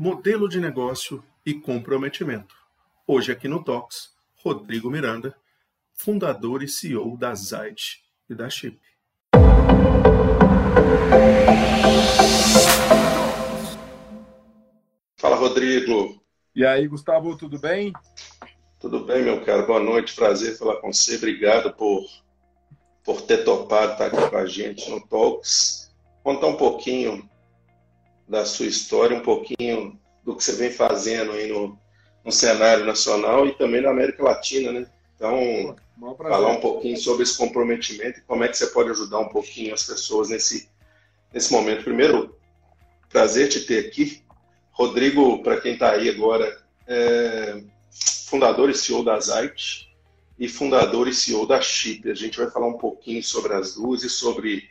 modelo de negócio e comprometimento. Hoje aqui no Talks, Rodrigo Miranda, fundador e CEO da Zite e da Chip. Fala, Rodrigo. E aí, Gustavo, tudo bem? Tudo bem, meu caro. Boa noite, prazer falar com você. Obrigado por, por ter topado estar aqui com a gente no Talks. Contar um pouquinho da sua história, um pouquinho do que você vem fazendo aí no, no cenário nacional e também na América Latina, né? Então, falar um pouquinho sobre esse comprometimento e como é que você pode ajudar um pouquinho as pessoas nesse, nesse momento. Primeiro, prazer te ter aqui. Rodrigo, para quem está aí agora, é fundador e CEO da Zite e fundador e CEO da Chip. A gente vai falar um pouquinho sobre as duas e sobre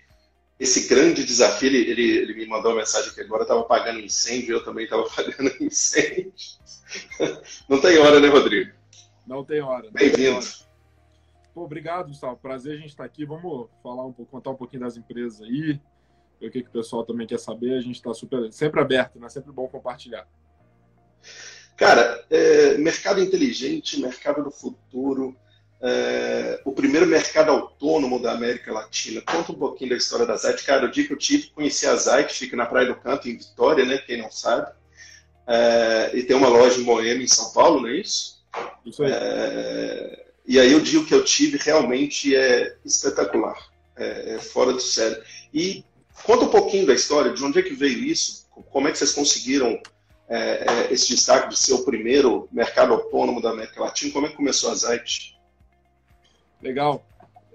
esse grande desafio. Ele, ele, ele me mandou uma mensagem que agora estava pagando incêndio, eu também estava pagando incêndio. Não tem hora, né, Rodrigo? Não tem hora. Bem-vindo. Obrigado, Gustavo. Prazer a gente estar tá aqui. Vamos falar um pouco, contar um pouquinho das empresas aí, ver o que, que o pessoal também quer saber. A gente está super, sempre aberto, né? Sempre bom compartilhar. Cara, é, mercado inteligente, mercado do futuro, é, o primeiro mercado autônomo da América Latina. Conta um pouquinho da história da Zite. Cara, o dia que eu tive, conheci a Zite, fica na Praia do Canto, em Vitória, né? Quem não sabe. É, e tem uma loja em Moema, em São Paulo, não é isso? Isso aí. É, e aí o dia que eu tive realmente é espetacular. É, é, fora do sério. E conta um pouquinho da história, de onde é que veio isso, como é que vocês conseguiram é, é, esse destaque de ser o primeiro mercado autônomo da América Latina, como é que começou a Zite? Legal.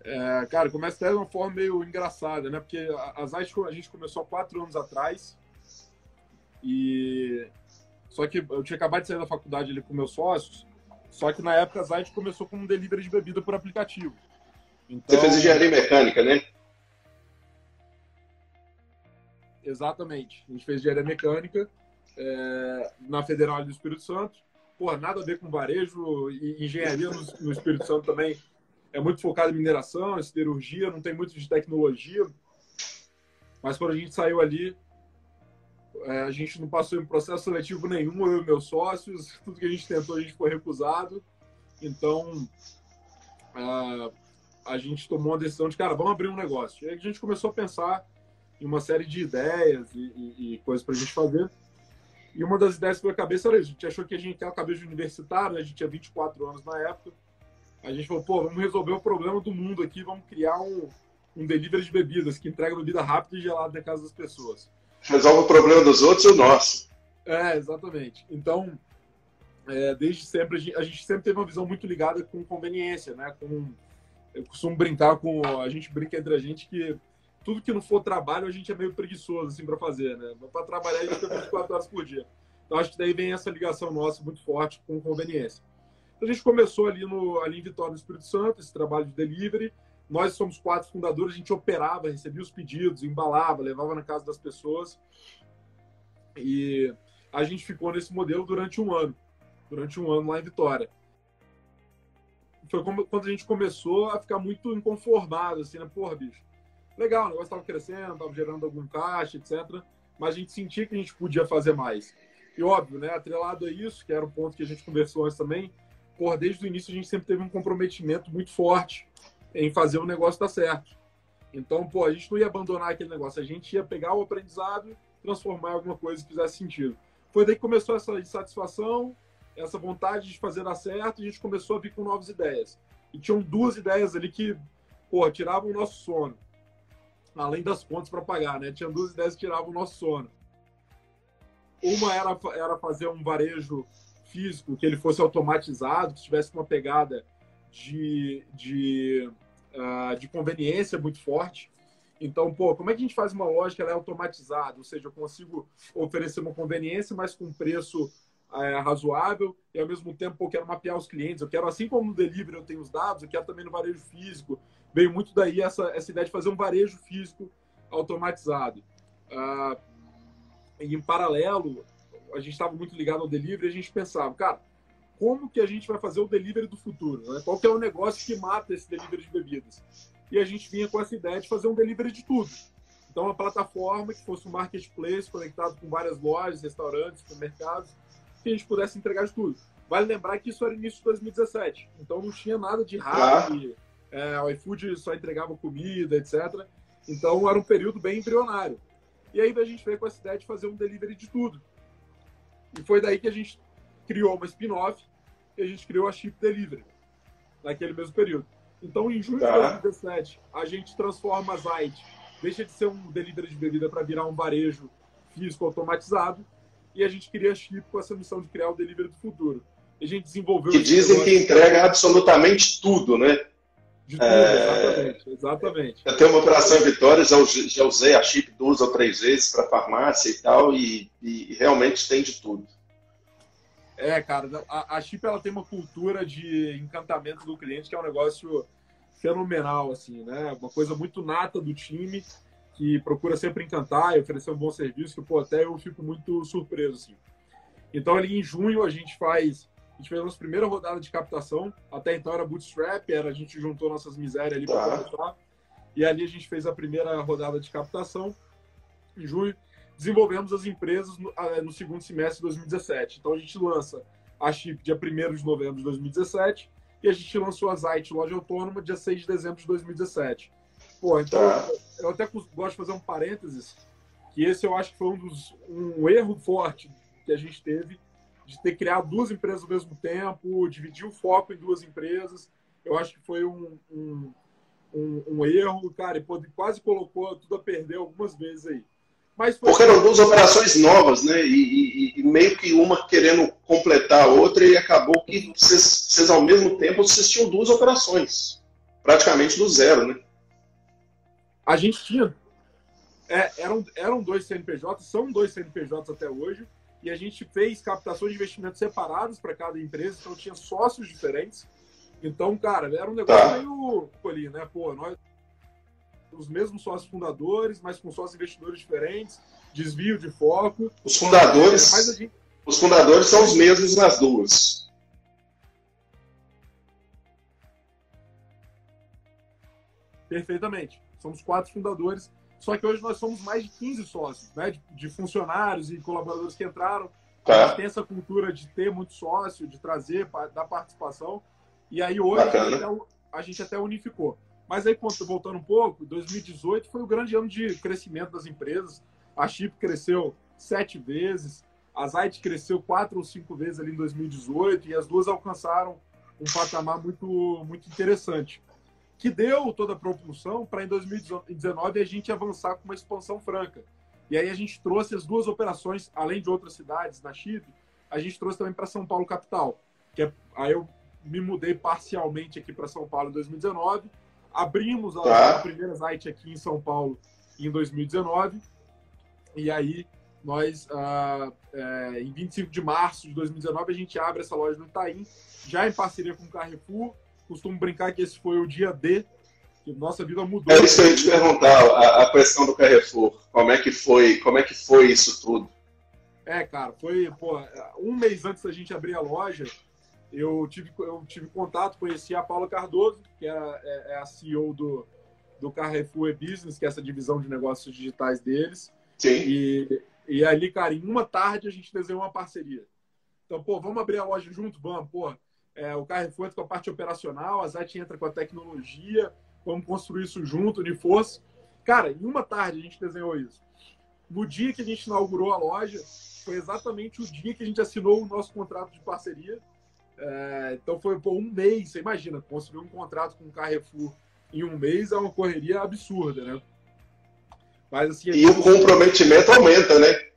É, cara, começa até de uma forma meio engraçada, né? Porque a, a Zite a gente começou há quatro anos atrás e só que eu tinha acabado de sair da faculdade ali com meus sócios, só que na época a Zite começou com um delivery de bebida por aplicativo. Então... Você fez engenharia mecânica, né? Exatamente. A gente fez engenharia mecânica é, na Federal do Espírito Santo. Pô, nada a ver com varejo e engenharia no, no Espírito Santo também é muito focado em mineração, em siderurgia, não tem muito de tecnologia. Mas quando a gente saiu ali, é, a gente não passou em processo seletivo nenhum, eu e meus sócios, tudo que a gente tentou a gente foi recusado. Então, a, a gente tomou a decisão de, cara, vamos abrir um negócio. E aí a gente começou a pensar em uma série de ideias e, e, e coisas para a gente fazer. E uma das ideias que veio à cabeça era isso. A gente achou que a gente tinha a cabeça de universitário, né? a gente tinha 24 anos na época a gente falou, pô, vamos resolver o problema do mundo aqui, vamos criar um, um delivery de bebidas que entrega bebida rápida e gelada na casa das pessoas. Resolve o problema dos outros e o nosso. É, exatamente. Então, é, desde sempre, a gente, a gente, sempre teve uma visão muito ligada com conveniência, né? Com, eu costumo brincar com. A gente brinca entre a gente que tudo que não for trabalho, a gente é meio preguiçoso, assim, para fazer, né? Para trabalhar, a gente fica 24 horas por dia. Então, acho que daí vem essa ligação nossa muito forte com conveniência. A gente começou ali, no, ali em Vitória, no Espírito Santo, esse trabalho de delivery. Nós somos quatro fundadores, a gente operava, recebia os pedidos, embalava, levava na casa das pessoas. E a gente ficou nesse modelo durante um ano. Durante um ano lá em Vitória. Foi quando a gente começou a ficar muito inconformado, assim, né? Porra, bicho, legal, o negócio estava crescendo, estava gerando algum caixa, etc. Mas a gente sentia que a gente podia fazer mais. E óbvio, né? Atrelado a isso, que era o ponto que a gente conversou antes também, por desde o início a gente sempre teve um comprometimento muito forte em fazer o negócio dar certo. Então, pô, a gente não ia abandonar aquele negócio, a gente ia pegar o aprendizado transformar em alguma coisa que fizesse sentido. Foi daí que começou essa insatisfação, essa vontade de fazer dar certo, e a gente começou a vir com novas ideias. E tinham duas ideias ali que, pô, tiravam o nosso sono. Além das contas para pagar, né? Tinha duas ideias que tiravam o nosso sono. Uma era, era fazer um varejo físico, que ele fosse automatizado, que tivesse uma pegada de, de, uh, de conveniência muito forte. Então, pô, como é que a gente faz uma loja que ela é automatizada? Ou seja, eu consigo oferecer uma conveniência, mas com preço é, razoável e ao mesmo tempo eu quero mapear os clientes. Eu quero, assim como no delivery eu tenho os dados, eu quero também no varejo físico. Veio muito daí essa, essa ideia de fazer um varejo físico automatizado. Uh, em paralelo, a gente estava muito ligado ao delivery, a gente pensava, cara, como que a gente vai fazer o delivery do futuro? Né? Qual que é o negócio que mata esse delivery de bebidas? E a gente vinha com essa ideia de fazer um delivery de tudo. Então, uma plataforma que fosse um marketplace conectado com várias lojas, restaurantes, supermercados, que a gente pudesse entregar de tudo. Vale lembrar que isso era início de 2017, então não tinha nada de rápido, é, o iFood só entregava comida, etc. Então era um período bem embrionário. E aí a gente veio com essa ideia de fazer um delivery de tudo. E foi daí que a gente criou uma spin-off e a gente criou a Chip Delivery, naquele mesmo período. Então, em junho tá. de 2017, a gente transforma a Zite, deixa de ser um delivery de bebida para virar um varejo físico automatizado, e a gente cria a Chip com essa missão de criar o delivery do futuro. A gente desenvolveu... Que dizem que entrega absolutamente tudo, né? De tudo, é... exatamente, exatamente. Eu tenho uma operação em Vitória, já, já usei a chip duas ou três vezes para farmácia e tal, e, e, realmente tem de tudo. É, cara, a, a chip ela tem uma cultura de encantamento do cliente que é um negócio fenomenal, assim, né? Uma coisa muito nata do time que procura sempre encantar e oferecer um bom serviço, que, pô, até eu fico muito surpreso, assim. Então, ali em junho, a gente faz gente fez a nossa primeira rodada de captação. Até então era bootstrap, era, a gente juntou nossas misérias ali para tá. começar. E ali a gente fez a primeira rodada de captação em junho. Desenvolvemos as empresas no, no segundo semestre de 2017. Então a gente lança a Chip dia 1 de novembro de 2017 e a gente lançou a Zite Loja Autônoma dia 6 de dezembro de 2017. Pô, então tá. eu até gosto de fazer um parênteses, que esse eu acho que foi um, dos, um erro forte que a gente teve de ter criado duas empresas ao mesmo tempo, dividir o foco em duas empresas. Eu acho que foi um, um, um, um erro, cara, e quase colocou tudo a perder algumas vezes aí. Mas Porque eram duas operações novas, né? E, e, e, meio que uma querendo completar a outra, e acabou que vocês, vocês, ao mesmo tempo, vocês tinham duas operações, praticamente do zero, né? A gente tinha. É, eram, eram dois CNPJs, são dois CNPJs até hoje e a gente fez captações de investimentos separados para cada empresa, então tinha sócios diferentes. Então, cara, era um negócio tá. meio ali, né? Pô, nós os mesmos sócios fundadores, mas com sócios investidores diferentes, desvio de foco. Os fundadores, é, gente... os fundadores são os mesmos nas duas. Perfeitamente. Somos quatro fundadores só que hoje nós somos mais de 15 sócios, né? De, de funcionários e colaboradores que entraram. Tá. A gente tem essa cultura de ter muito sócio, de trazer, da participação. E aí hoje a gente, até, a gente, até, unificou. Mas aí, voltando um pouco, 2018 foi o grande ano de crescimento das empresas. A Chip cresceu sete vezes, a Zite cresceu quatro ou cinco vezes ali em 2018 e as duas alcançaram um patamar muito, muito interessante que deu toda a propulsão para em 2019 a gente avançar com uma expansão franca. E aí a gente trouxe as duas operações, além de outras cidades na Chile, a gente trouxe também para São Paulo capital. Que é, aí eu me mudei parcialmente aqui para São Paulo em 2019, abrimos a, tá. a primeira site aqui em São Paulo em 2019 e aí nós ah, é, em 25 de março de 2019 a gente abre essa loja no Itaim, já em parceria com o Carrefour costumo brincar que esse foi o dia D, que nossa vida mudou. É isso ia te perguntar, a, a questão do Carrefour. Como é que foi, como é que foi isso tudo? É, cara, foi, pô, um mês antes da gente abrir a loja, eu tive, eu tive contato, conheci a Paula Cardoso, que era, é, é a CEO do, do Carrefour e Business, que é essa divisão de negócios digitais deles. Sim. E, e ali, cara, em uma tarde a gente desenhou uma parceria. Então, pô, vamos abrir a loja junto? Vamos, pô é, o Carrefour entra com a parte operacional, a Zete entra com a tecnologia, vamos construir isso junto, de força. Cara, em uma tarde a gente desenhou isso. No dia que a gente inaugurou a loja, foi exatamente o dia que a gente assinou o nosso contrato de parceria. É, então foi por um mês, você imagina, construir um contrato com o Carrefour em um mês é uma correria absurda, né? Mas, assim, e o comprometimento aumenta, né?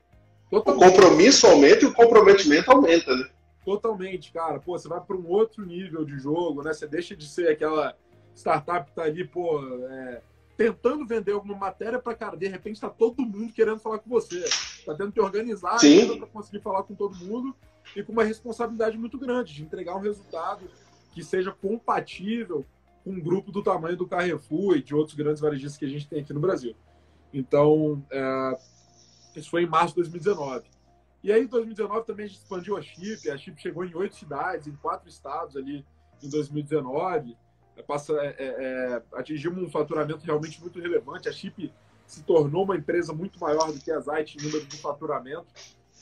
Totalmente. O compromisso aumenta e o comprometimento aumenta, né? Totalmente, cara. Pô, você vai para um outro nível de jogo, né? Você deixa de ser aquela startup que tá ali, pô, é, tentando vender alguma matéria para cara, de repente tá todo mundo querendo falar com você. Tá tendo que organizar para conseguir falar com todo mundo e com uma responsabilidade muito grande de entregar um resultado que seja compatível com um grupo do tamanho do Carrefour e de outros grandes varejistas que a gente tem aqui no Brasil. Então, é, isso foi em março de 2019. E aí, em 2019, também a gente expandiu a Chip. A Chip chegou em oito cidades, em quatro estados ali em 2019. É, passa, é, é, é, atingimos um faturamento realmente muito relevante. A Chip se tornou uma empresa muito maior do que a Zite em número de faturamento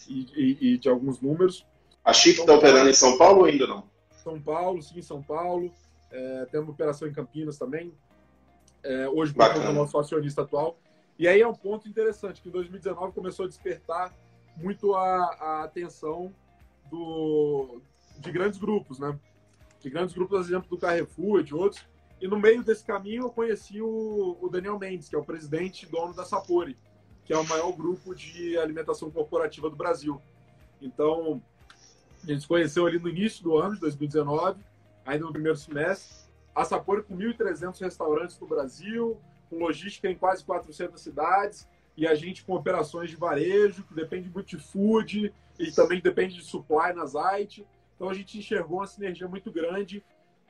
e, e, e de alguns números. A Chip está operando em São Paulo ou ainda não? São Paulo, sim, São Paulo. É, temos operação em Campinas também. É, hoje, por o nosso acionista atual. E aí é um ponto interessante, que em 2019 começou a despertar muito a, a atenção do, de grandes grupos, né? De grandes grupos, por exemplo, do Carrefour e de outros. E no meio desse caminho eu conheci o, o Daniel Mendes, que é o presidente e dono da Sapori, que é o maior grupo de alimentação corporativa do Brasil. Então, a gente se conheceu ali no início do ano de 2019, ainda no primeiro semestre. A Sapori com 1.300 restaurantes no Brasil, com logística em quase 400 cidades, e a gente com operações de varejo, que depende muito de food, e também depende de supply na Zite. Então a gente enxergou uma sinergia muito grande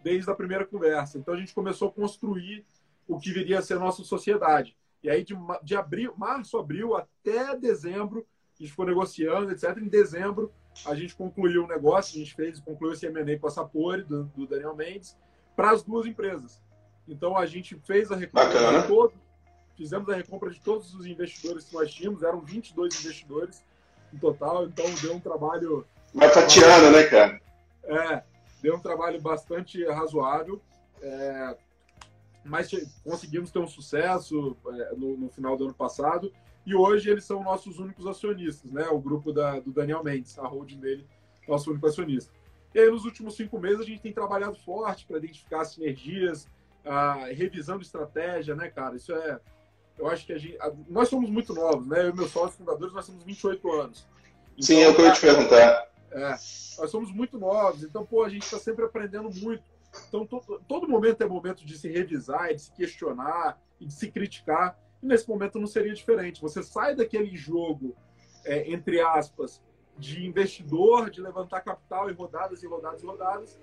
desde a primeira conversa. Então a gente começou a construir o que viria a ser a nossa sociedade. E aí de, de abril, março, abril até dezembro, a gente ficou negociando, etc. Em dezembro a gente concluiu o negócio, a gente fez, concluiu esse M&A com a Sapori, do, do Daniel Mendes, para as duas empresas. Então a gente fez a de todos, fizemos a recompra de todos os investidores que nós tínhamos, eram 22 investidores em total, então deu um trabalho. Vai fatiando, né, cara? É, deu um trabalho bastante razoável. É, mas conseguimos ter um sucesso é, no, no, final do ano passado e hoje eles são nossos únicos acionistas, né? O grupo da, do Daniel Mendes, a holding dele, nosso único acionista. E aí, nos últimos cinco meses, a gente tem trabalhado forte para identificar sinergias, ah, revisando estratégia, né, cara? Isso é. Eu acho que a gente. Nós somos muito novos, né? Eu e meus sócios fundadores, nós temos 28 anos. Então, Sim, é o que eu ia te perguntar. É, nós somos muito novos, então, pô, a gente está sempre aprendendo muito. Então, todo, todo momento é momento de se revisar, de se questionar e de se criticar. E nesse momento não seria diferente. Você sai daquele jogo, é, entre aspas, de investidor, de levantar capital e rodadas e rodadas e rodadas,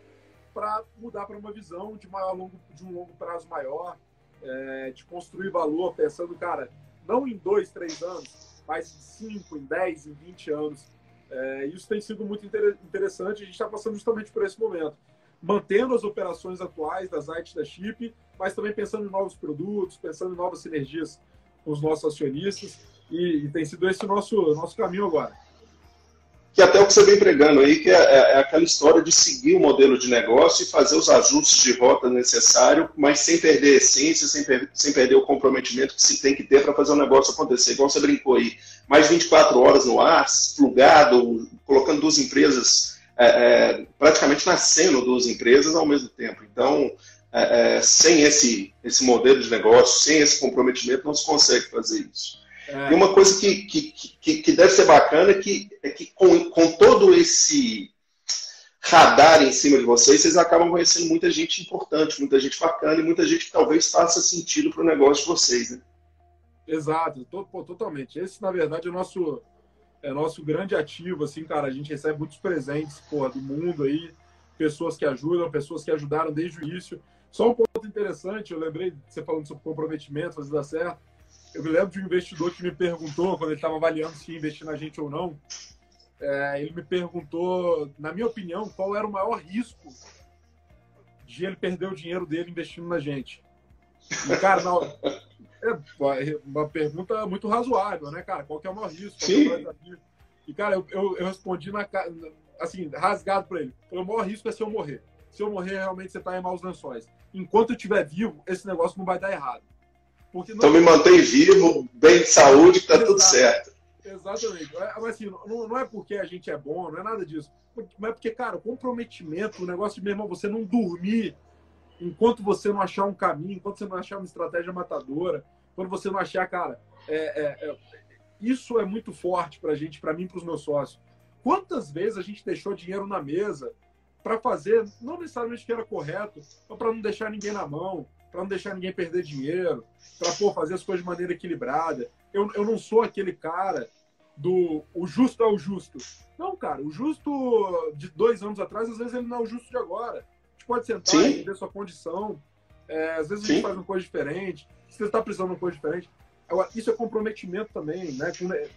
para mudar para uma visão de, maior, longo, de um longo prazo maior, é, de construir valor, pensando, cara, não em dois, três anos, mas em cinco, em dez, em vinte anos. É, isso tem sido muito interessante. A gente está passando justamente por esse momento, mantendo as operações atuais das IT da Chip, mas também pensando em novos produtos, pensando em novas sinergias com os nossos acionistas. E, e tem sido esse o nosso, nosso caminho agora que até o que você vem pregando aí, que é, é, é, aquela história de seguir o modelo de negócio e fazer os ajustes de rota necessário, mas sem perder a essência, sem, per sem perder o comprometimento que se tem que ter para fazer o negócio acontecer. Igual você brincou aí, mais 24 horas no ar, plugado, colocando duas empresas, é, é, praticamente nascendo duas empresas ao mesmo tempo. Então, é, é, sem esse, esse modelo de negócio, sem esse comprometimento, não se consegue fazer isso. E uma coisa que, que, que, que, deve ser bacana é que, é que com, com todo esse radar em cima de vocês, vocês acabam conhecendo muita gente importante, muita gente bacana e muita gente que talvez faça sentido para o negócio de vocês, né? Exato, tô, pô, totalmente. Esse, na verdade, é o nosso, é nosso grande ativo, assim, cara. A gente recebe muitos presentes, porra, do mundo aí, pessoas que ajudam, pessoas que ajudaram desde o início. Só um ponto interessante, eu lembrei, você falando sobre comprometimento, fazer dar certo. Eu me lembro de um investidor que me perguntou, quando ele estava avaliando se ia investir na gente ou não, é, ele me perguntou, na minha opinião, qual era o maior risco de ele perder o dinheiro dele investindo na gente. E, cara, não, é uma pergunta muito razoável, né, cara? Qual que é o maior risco? Sim. E, cara, eu, eu, eu respondi na, assim, rasgado para ele. O maior risco é se eu morrer. Se eu morrer, realmente você está em maus lençóis. Enquanto eu estiver vivo, esse negócio não vai dar errado. Porque então me mantém vivo, bem de saúde, que tá tudo certo. Exatamente. É, mas assim, não, não, é porque a gente é bom, não é nada disso. Mas é porque, cara, o comprometimento, o negócio de, meu irmão, você não dormir enquanto você não achar um caminho, enquanto você não achar uma estratégia matadora, quando você não achar, cara, é, é, é, isso é muito forte pra gente, pra mim, pros meus sócios. Quantas vezes a gente deixou dinheiro na mesa para fazer, não necessariamente que era correto, mas para não deixar ninguém na mão, para não deixar ninguém perder dinheiro, para fazer as coisas de maneira equilibrada. Eu, eu não sou aquele cara do o justo é o justo. Não, cara, o justo de dois anos atrás, às vezes ele não é o justo de agora. A gente pode sentar Sim. e entender sua condição. É, às vezes a gente Sim. faz uma coisa diferente. Se você está precisando de uma coisa diferente. Agora, isso é comprometimento também, né?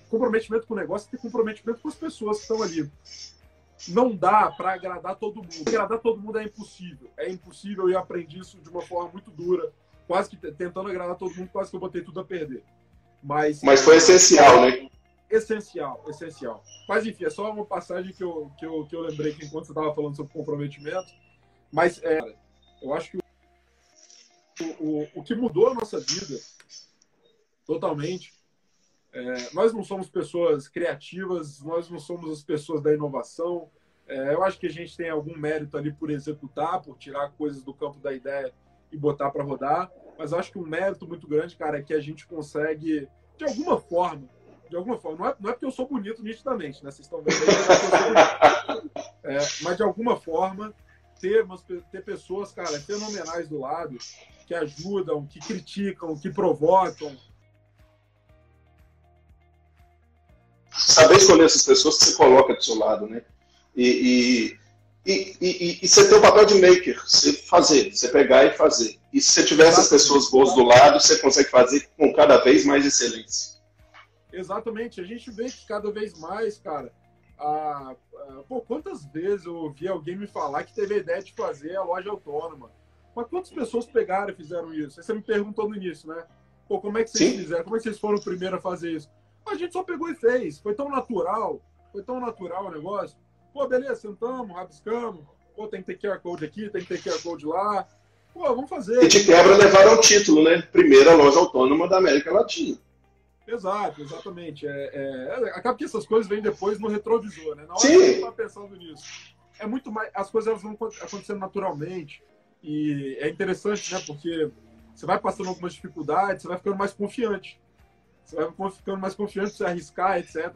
comprometimento com o negócio e comprometimento com as pessoas que estão ali não dá para agradar todo mundo. Agradar todo mundo é impossível. É impossível e eu aprendi isso de uma forma muito dura, quase que tentando agradar todo mundo, quase que eu botei tudo a perder. Mas, Mas foi essencial, né? Essencial, essencial. Mas enfim, é só uma passagem que eu, que eu, que eu lembrei que enquanto você estava falando sobre comprometimento. Mas é, eu acho que o, o, o que mudou a nossa vida totalmente. É, nós não somos pessoas criativas, nós não somos as pessoas da inovação. É, eu acho que a gente tem algum mérito ali por executar, por tirar coisas do campo da ideia e botar para rodar. Mas eu acho que um mérito muito grande, cara, é que a gente consegue, de alguma forma, de alguma forma, não é, não é porque eu sou bonito nitidamente, né? Vocês estão vendo aí, é, mas de alguma forma, ter, ter pessoas, cara, fenomenais do lado, que ajudam, que criticam, que provocam, saber escolher essas pessoas que você coloca do seu lado, né? E, e, e, e, e você tem o papel de maker, você fazer, você pegar e fazer. E se você tiver essas pessoas boas do lado, você consegue fazer com cada vez mais excelência. Exatamente, a gente vê que cada vez mais, cara, a, a, pô, quantas vezes eu ouvi alguém me falar que teve a ideia de fazer a loja autônoma? Mas quantas pessoas pegaram e fizeram isso? Aí você me perguntou no início, né? Pô, como é que vocês Sim. fizeram? Como é que vocês foram o primeiro a fazer isso? A gente só pegou e fez. Foi tão natural, foi tão natural o negócio. Pô, beleza, sentamos, rabiscamos. Pô, tem que ter QR Code aqui, tem que ter QR Code lá. Pô, vamos fazer. E de quebra levaram o título, né? Primeira loja autônoma da América Latina. Exato, exatamente. É, é, acaba que essas coisas vêm depois no retrovisor, né? Na hora Sim. que você está pensando nisso. É muito mais. As coisas elas vão acontecendo naturalmente. E é interessante, né? Porque você vai passando algumas dificuldades, você vai ficando mais confiante. Você vai ficando mais confiante você arriscar, etc.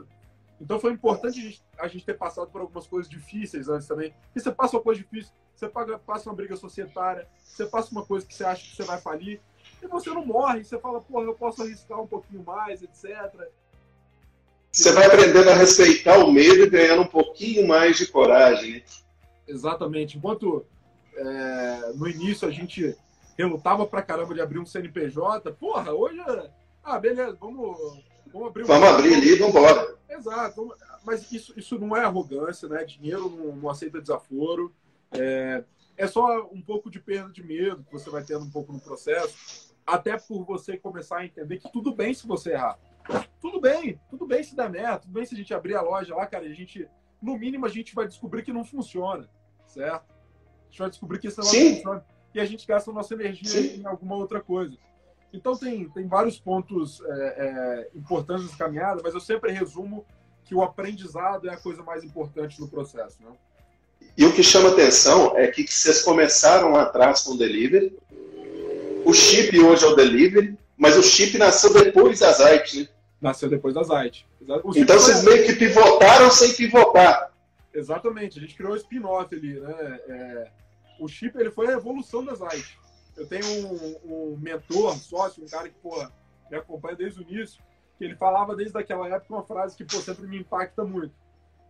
Então foi importante a gente, a gente, ter passado por algumas coisas difíceis antes também. E você passa uma coisa difícil, você paga, passa uma briga societária, você passa uma coisa que você acha que você vai falir, e você não morre, você fala, porra, eu posso arriscar um pouquinho mais, etc. Você vai aprendendo a respeitar o medo e ganhando um pouquinho mais de coragem. Né? Exatamente. Enquanto é, no início a gente relutava pra caramba de abrir um CNPJ, porra, hoje ah, beleza, vamos, vamos abrir. Vamos abrir ali e vamos embora. Exato, mas isso, isso não é arrogância, né? Dinheiro não, não aceita desaforo. É, é só um pouco de perda de medo que você vai tendo um pouco no processo, até por você começar a entender que tudo bem se você errar. Tudo bem, tudo bem se der merda, tudo bem se a gente abrir a loja lá, cara, a gente, no mínimo, a gente vai descobrir que não funciona, certo? A gente vai descobrir que isso não funciona e a gente gasta a nossa energia Sim. em alguma outra coisa. Então tem, tem vários pontos é, é, importantes nessa caminhada, mas eu sempre resumo que o aprendizado é a coisa mais importante no processo. Né? E o que chama atenção é que vocês começaram lá atrás com o delivery, o chip hoje é o delivery, mas o chip nasceu depois da Zite, né? Nasceu depois da Zite. Então vocês meio que pivotaram sem pivotar. Exatamente, a gente criou o spin-off ali, né? É, o chip ele foi a evolução da Zite. Eu tenho um, um mentor, um sócio, um cara que, pô, me acompanha desde o início, que ele falava desde aquela época uma frase que, pô, sempre me impacta muito.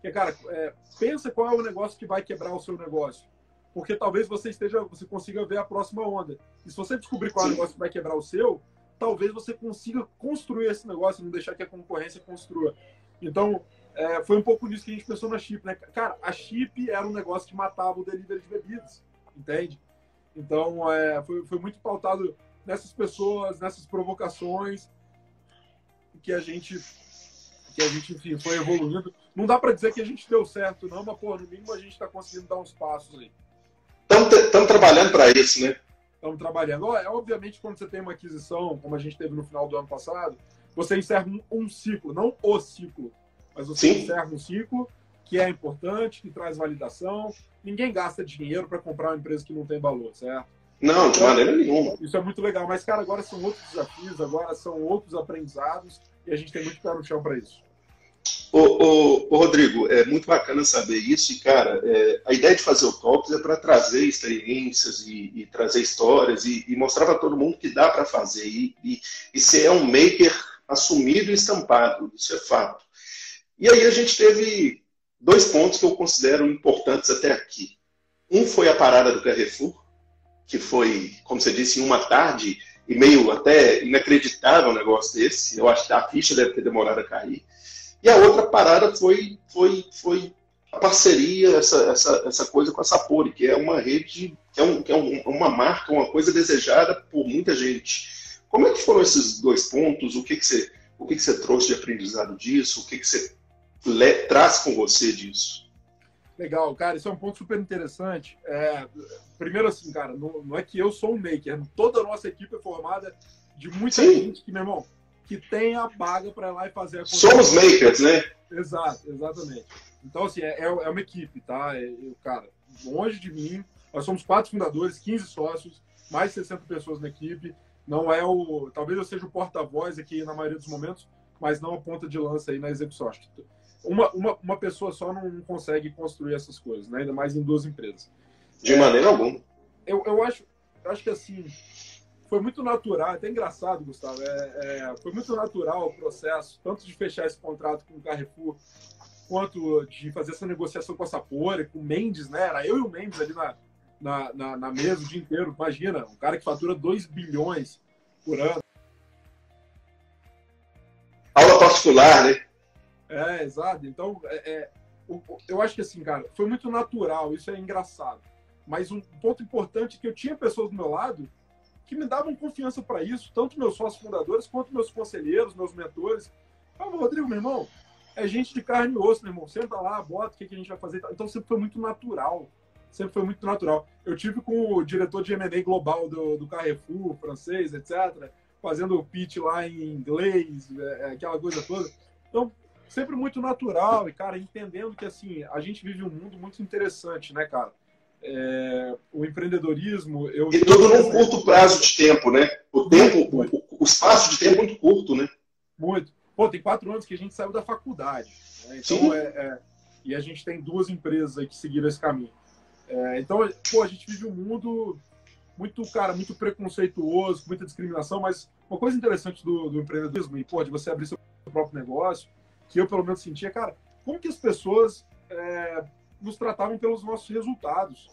Que, cara, é, pensa qual é o negócio que vai quebrar o seu negócio. Porque talvez você esteja, você consiga ver a próxima onda. E se você descobrir qual é o negócio que vai quebrar o seu, talvez você consiga construir esse negócio, não deixar que a concorrência construa. Então, é, foi um pouco nisso que a gente pensou na Chip, né? Cara, a Chip era um negócio que matava o delivery de bebidas, entende? Então, é, foi, foi muito pautado nessas pessoas, nessas provocações que a gente, que a gente enfim, foi evoluindo. Não dá para dizer que a gente deu certo, não, mas, pô, no mínimo a gente está conseguindo dar uns passos aí. Estamos trabalhando para isso, né? Estamos trabalhando. É, obviamente, quando você tem uma aquisição, como a gente teve no final do ano passado, você encerra um, um ciclo, não o ciclo, mas você Sim. encerra um ciclo que é importante, que traz validação. Ninguém gasta dinheiro para comprar uma empresa que não tem valor, certo? Não, de maneira nenhuma. Isso é muito legal. Mas, cara, agora são outros desafios, agora são outros aprendizados e a gente tem muito pé no chão para isso. Ô, ô, ô, Rodrigo, é muito bacana saber isso. E, cara, é, a ideia de fazer o Talks é para trazer experiências e, e trazer histórias e, e mostrar para todo mundo que dá para fazer. E, e, e ser é um maker assumido e estampado, isso é fato. E aí a gente teve dois pontos que eu considero importantes até aqui. Um foi a parada do Carrefour, que foi, como você disse, em uma tarde e meio até inacreditável um negócio desse. Eu acho que a ficha deve ter demorado a cair. E a outra parada foi, foi, foi a parceria, essa, essa, essa coisa com a Sapori, que é uma rede, que é, um, que é um, uma marca, uma coisa desejada por muita gente. Como é que foram esses dois pontos? O que, que você O que, que você trouxe de aprendizado disso? O que, que você traz com você disso? Legal, cara, isso é um ponto super interessante. É, primeiro, assim, cara, não, não, é que eu sou um maker, toda a nossa equipe é formada de muita Sim. gente que, meu irmão, que tem a paga para ir lá e fazer a Somos makers, né? Exato, exatamente. Então, assim, é, é uma equipe, tá? Eu, cara, longe de mim, nós somos quatro fundadores, 15 sócios, mais de 60 pessoas na equipe. Não é o. Talvez eu seja o porta-voz aqui na maioria dos momentos, mas não a ponta de lança aí na execução. Acho que uma, uma, uma pessoa só não consegue construir essas coisas, né? ainda mais em duas empresas. De é, maneira alguma. Eu, eu, acho, eu acho que assim, foi muito natural, até engraçado, Gustavo. É, é, foi muito natural o processo, tanto de fechar esse contrato com o Carrefour, quanto de fazer essa negociação com a Sapori, com o Mendes, né? Era eu e o Mendes ali na, na, na, na mesa o dia inteiro. Imagina, um cara que fatura 2 bilhões por ano. Aula particular, né? É, exato. Então, é, é, eu acho que assim, cara, foi muito natural, isso é engraçado. Mas um ponto importante é que eu tinha pessoas do meu lado que me davam confiança para isso, tanto meus sócios fundadores quanto meus conselheiros, meus mentores. Falavam, Rodrigo, meu irmão, é gente de carne e osso, meu irmão. Senta lá, bota o que, que a gente vai fazer. Então sempre foi muito natural. Sempre foi muito natural. Eu tive com o diretor de M&A global do, do Carrefour, francês, etc., fazendo o pitch lá em inglês, é, é, aquela coisa toda. Então, sempre muito natural e, cara, entendendo que, assim, a gente vive um mundo muito interessante, né, cara? É, o empreendedorismo. Eu, e tudo num curto prazo de tempo, né? O tempo, o, o, espaço de tempo é muito curto, né? Muito. Pô, tem quatro anos que a gente saiu da faculdade. Né? Então, é, é, e a gente tem duas empresas aí que seguiram esse caminho. É, então, pô, a gente vive um mundo muito, cara, muito preconceituoso, muita discriminação, mas uma coisa interessante do, do empreendedorismo, e, pô, de você abrir seu próprio negócio, que eu pelo menos sentia, cara, como que as pessoas é, nos tratavam pelos nossos resultados.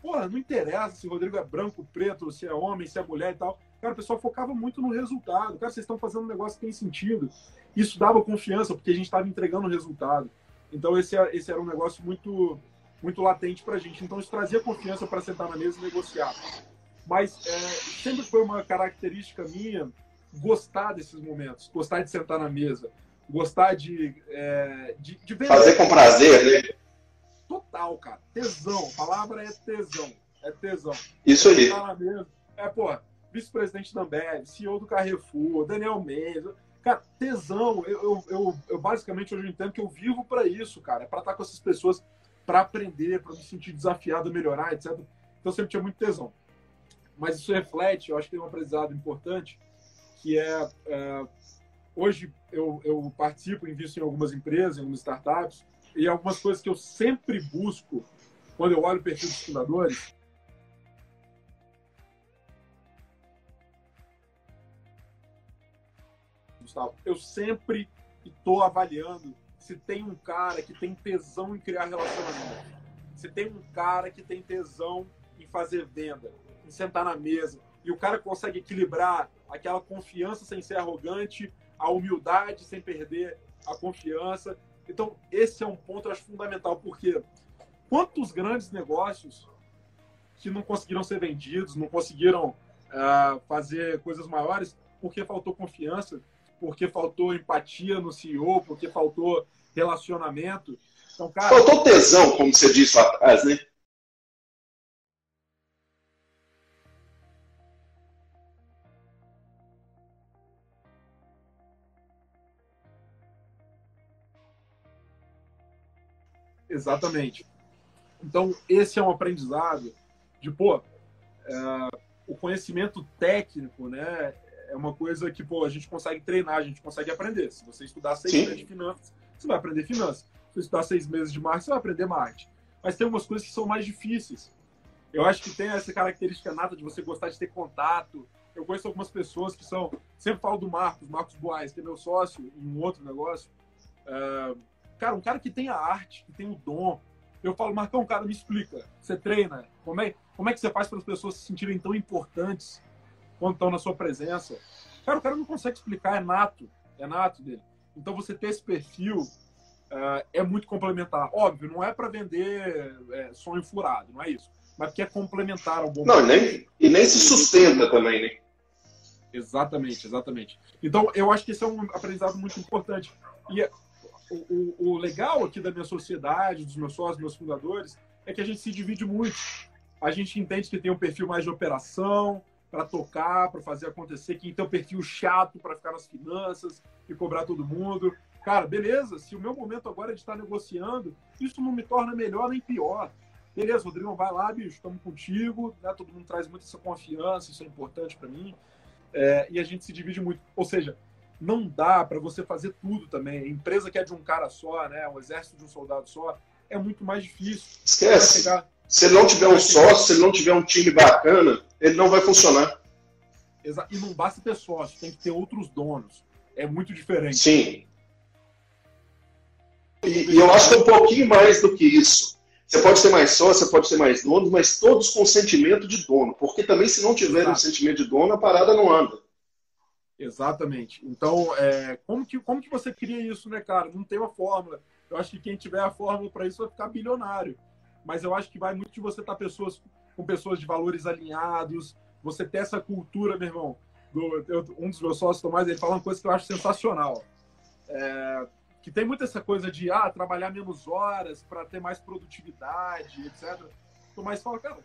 Porra, não interessa se o Rodrigo é branco, preto, se é homem, se é mulher e tal. Cara, o pessoal focava muito no resultado. Cara, vocês estão fazendo um negócio que tem sentido. Isso dava confiança, porque a gente estava entregando o resultado. Então, esse, esse era um negócio muito, muito latente para a gente. Então, isso trazia confiança para sentar na mesa e negociar. Mas é, sempre foi uma característica minha gostar desses momentos, gostar de sentar na mesa, gostar de, é, de, de Fazer com prazer, né? total, cara. Tesão. A palavra é tesão. É tesão. Isso aí. É, pô, vice-presidente da Ambev, CEO do Carrefour, Daniel Mendes. Cara, tesão. Eu, eu, eu, eu basicamente hoje entendo que eu vivo para isso, cara. É para estar com essas pessoas, para aprender, para me sentir desafiado a melhorar, etc. Então eu sempre tinha muito tesão. Mas isso reflete, eu acho que tem um aprendizado importante, que é, é hoje eu, eu participo, invisto em algumas empresas, em algumas startups, e algumas coisas que eu sempre busco quando eu olho o perfil dos fundadores. Gustavo, eu sempre estou avaliando se tem um cara que tem tesão em criar relacionamento, se tem um cara que tem tesão em fazer venda, em sentar na mesa, e o cara consegue equilibrar aquela confiança sem ser arrogante, a humildade sem perder a confiança então, esse é um ponto, acho, fundamental, porque quantos grandes negócios que não conseguiram ser vendidos, não conseguiram uh, fazer coisas maiores, porque faltou confiança, porque faltou empatia no CEO, porque faltou relacionamento. Então, cara... Faltou tesão, como você disse atrás, né? Exatamente. Então, esse é um aprendizado de, pô, é, o conhecimento técnico, né? É uma coisa que, pô, a gente consegue treinar, a gente consegue aprender. Se você estudar seis Sim. meses de finanças, você vai aprender finanças. Se você estudar seis meses de marketing, você vai aprender marketing. Mas tem algumas coisas que são mais difíceis. Eu acho que tem essa característica nata de você gostar de ter contato. Eu conheço algumas pessoas que são. Sempre falo do Marcos, Marcos Boaz, que é meu sócio em um outro negócio. Uh, Cara, um cara que tem a arte, que tem o dom. Eu falo, Marcão, cara, me explica. Você treina? Como é, como é que você faz para as pessoas se sentirem tão importantes quando estão na sua presença? Cara, o cara não consegue explicar, é nato. É nato dele. Então, você ter esse perfil uh, é muito complementar. Óbvio, não é para vender é, sonho furado, não é isso. Mas que é complementar ao bom Não, e nem, e nem se sustenta também, né? Exatamente, exatamente. Então, eu acho que esse é um aprendizado muito importante. E o, o, legal aqui da minha sociedade, dos meus sócios, dos meus fundadores, é que a gente se divide muito. A gente entende que tem um perfil mais de operação, para tocar, para fazer acontecer, tem um perfil chato para ficar nas finanças e cobrar todo mundo. Cara, beleza, se o meu momento agora é de estar negociando, isso não me torna melhor nem pior. Beleza, Rodrigo, vai lá, bicho, estamos contigo, né? todo mundo traz muito essa confiança, isso é importante para mim. É, e a gente se divide muito. Ou seja, não dá para você fazer tudo também. A empresa que é de um cara só, né? um exército de um soldado só, é muito mais difícil. Esquece. Chegar... Se ele não tiver um sócio, se ele não tiver um time bacana, ele não vai funcionar. E não basta ter sócio, tem que ter outros donos. É muito diferente. Sim. E, e, eu acho que é um pouquinho mais do que isso. Você pode ter mais sócio, você pode ter mais donos, mas todos com sentimento de dono. Porque também, se não tiver um sentimento de dono, a parada não anda. Exatamente. Então, é, como, que, como que você cria isso, né, cara? Não tem uma fórmula. Eu acho que quem tiver a fórmula para isso vai ficar bilionário. Mas eu acho que vai muito de você estar pessoas, com pessoas de valores alinhados, você ter essa cultura, meu irmão. Do, eu, um dos meus sócios, Tomás, ele fala uma coisa que eu acho sensacional. É, que tem muito essa coisa de ah, trabalhar menos horas para ter mais produtividade, etc. Tomás fala, cara,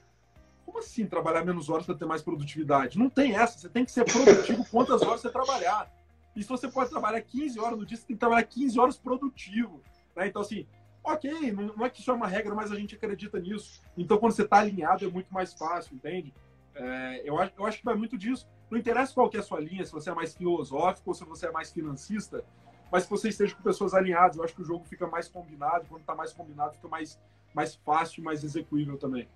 como assim trabalhar menos horas para ter mais produtividade? Não tem essa. Você tem que ser produtivo quantas horas você trabalhar. E se você pode trabalhar 15 horas no dia, você tem que trabalhar 15 horas produtivo. Né? Então, assim, ok, não, é que isso é uma regra, mas a gente acredita nisso. Então, quando você está alinhado, é muito mais fácil, entende? É, eu, acho, eu acho que vai muito disso. Não interessa qual que é a sua linha, se você é mais filosófico ou se você é mais financista, mas que você esteja com pessoas alinhadas. Eu acho que o jogo fica mais combinado, quando está mais combinado, fica mais, mais fácil, mais execuível também.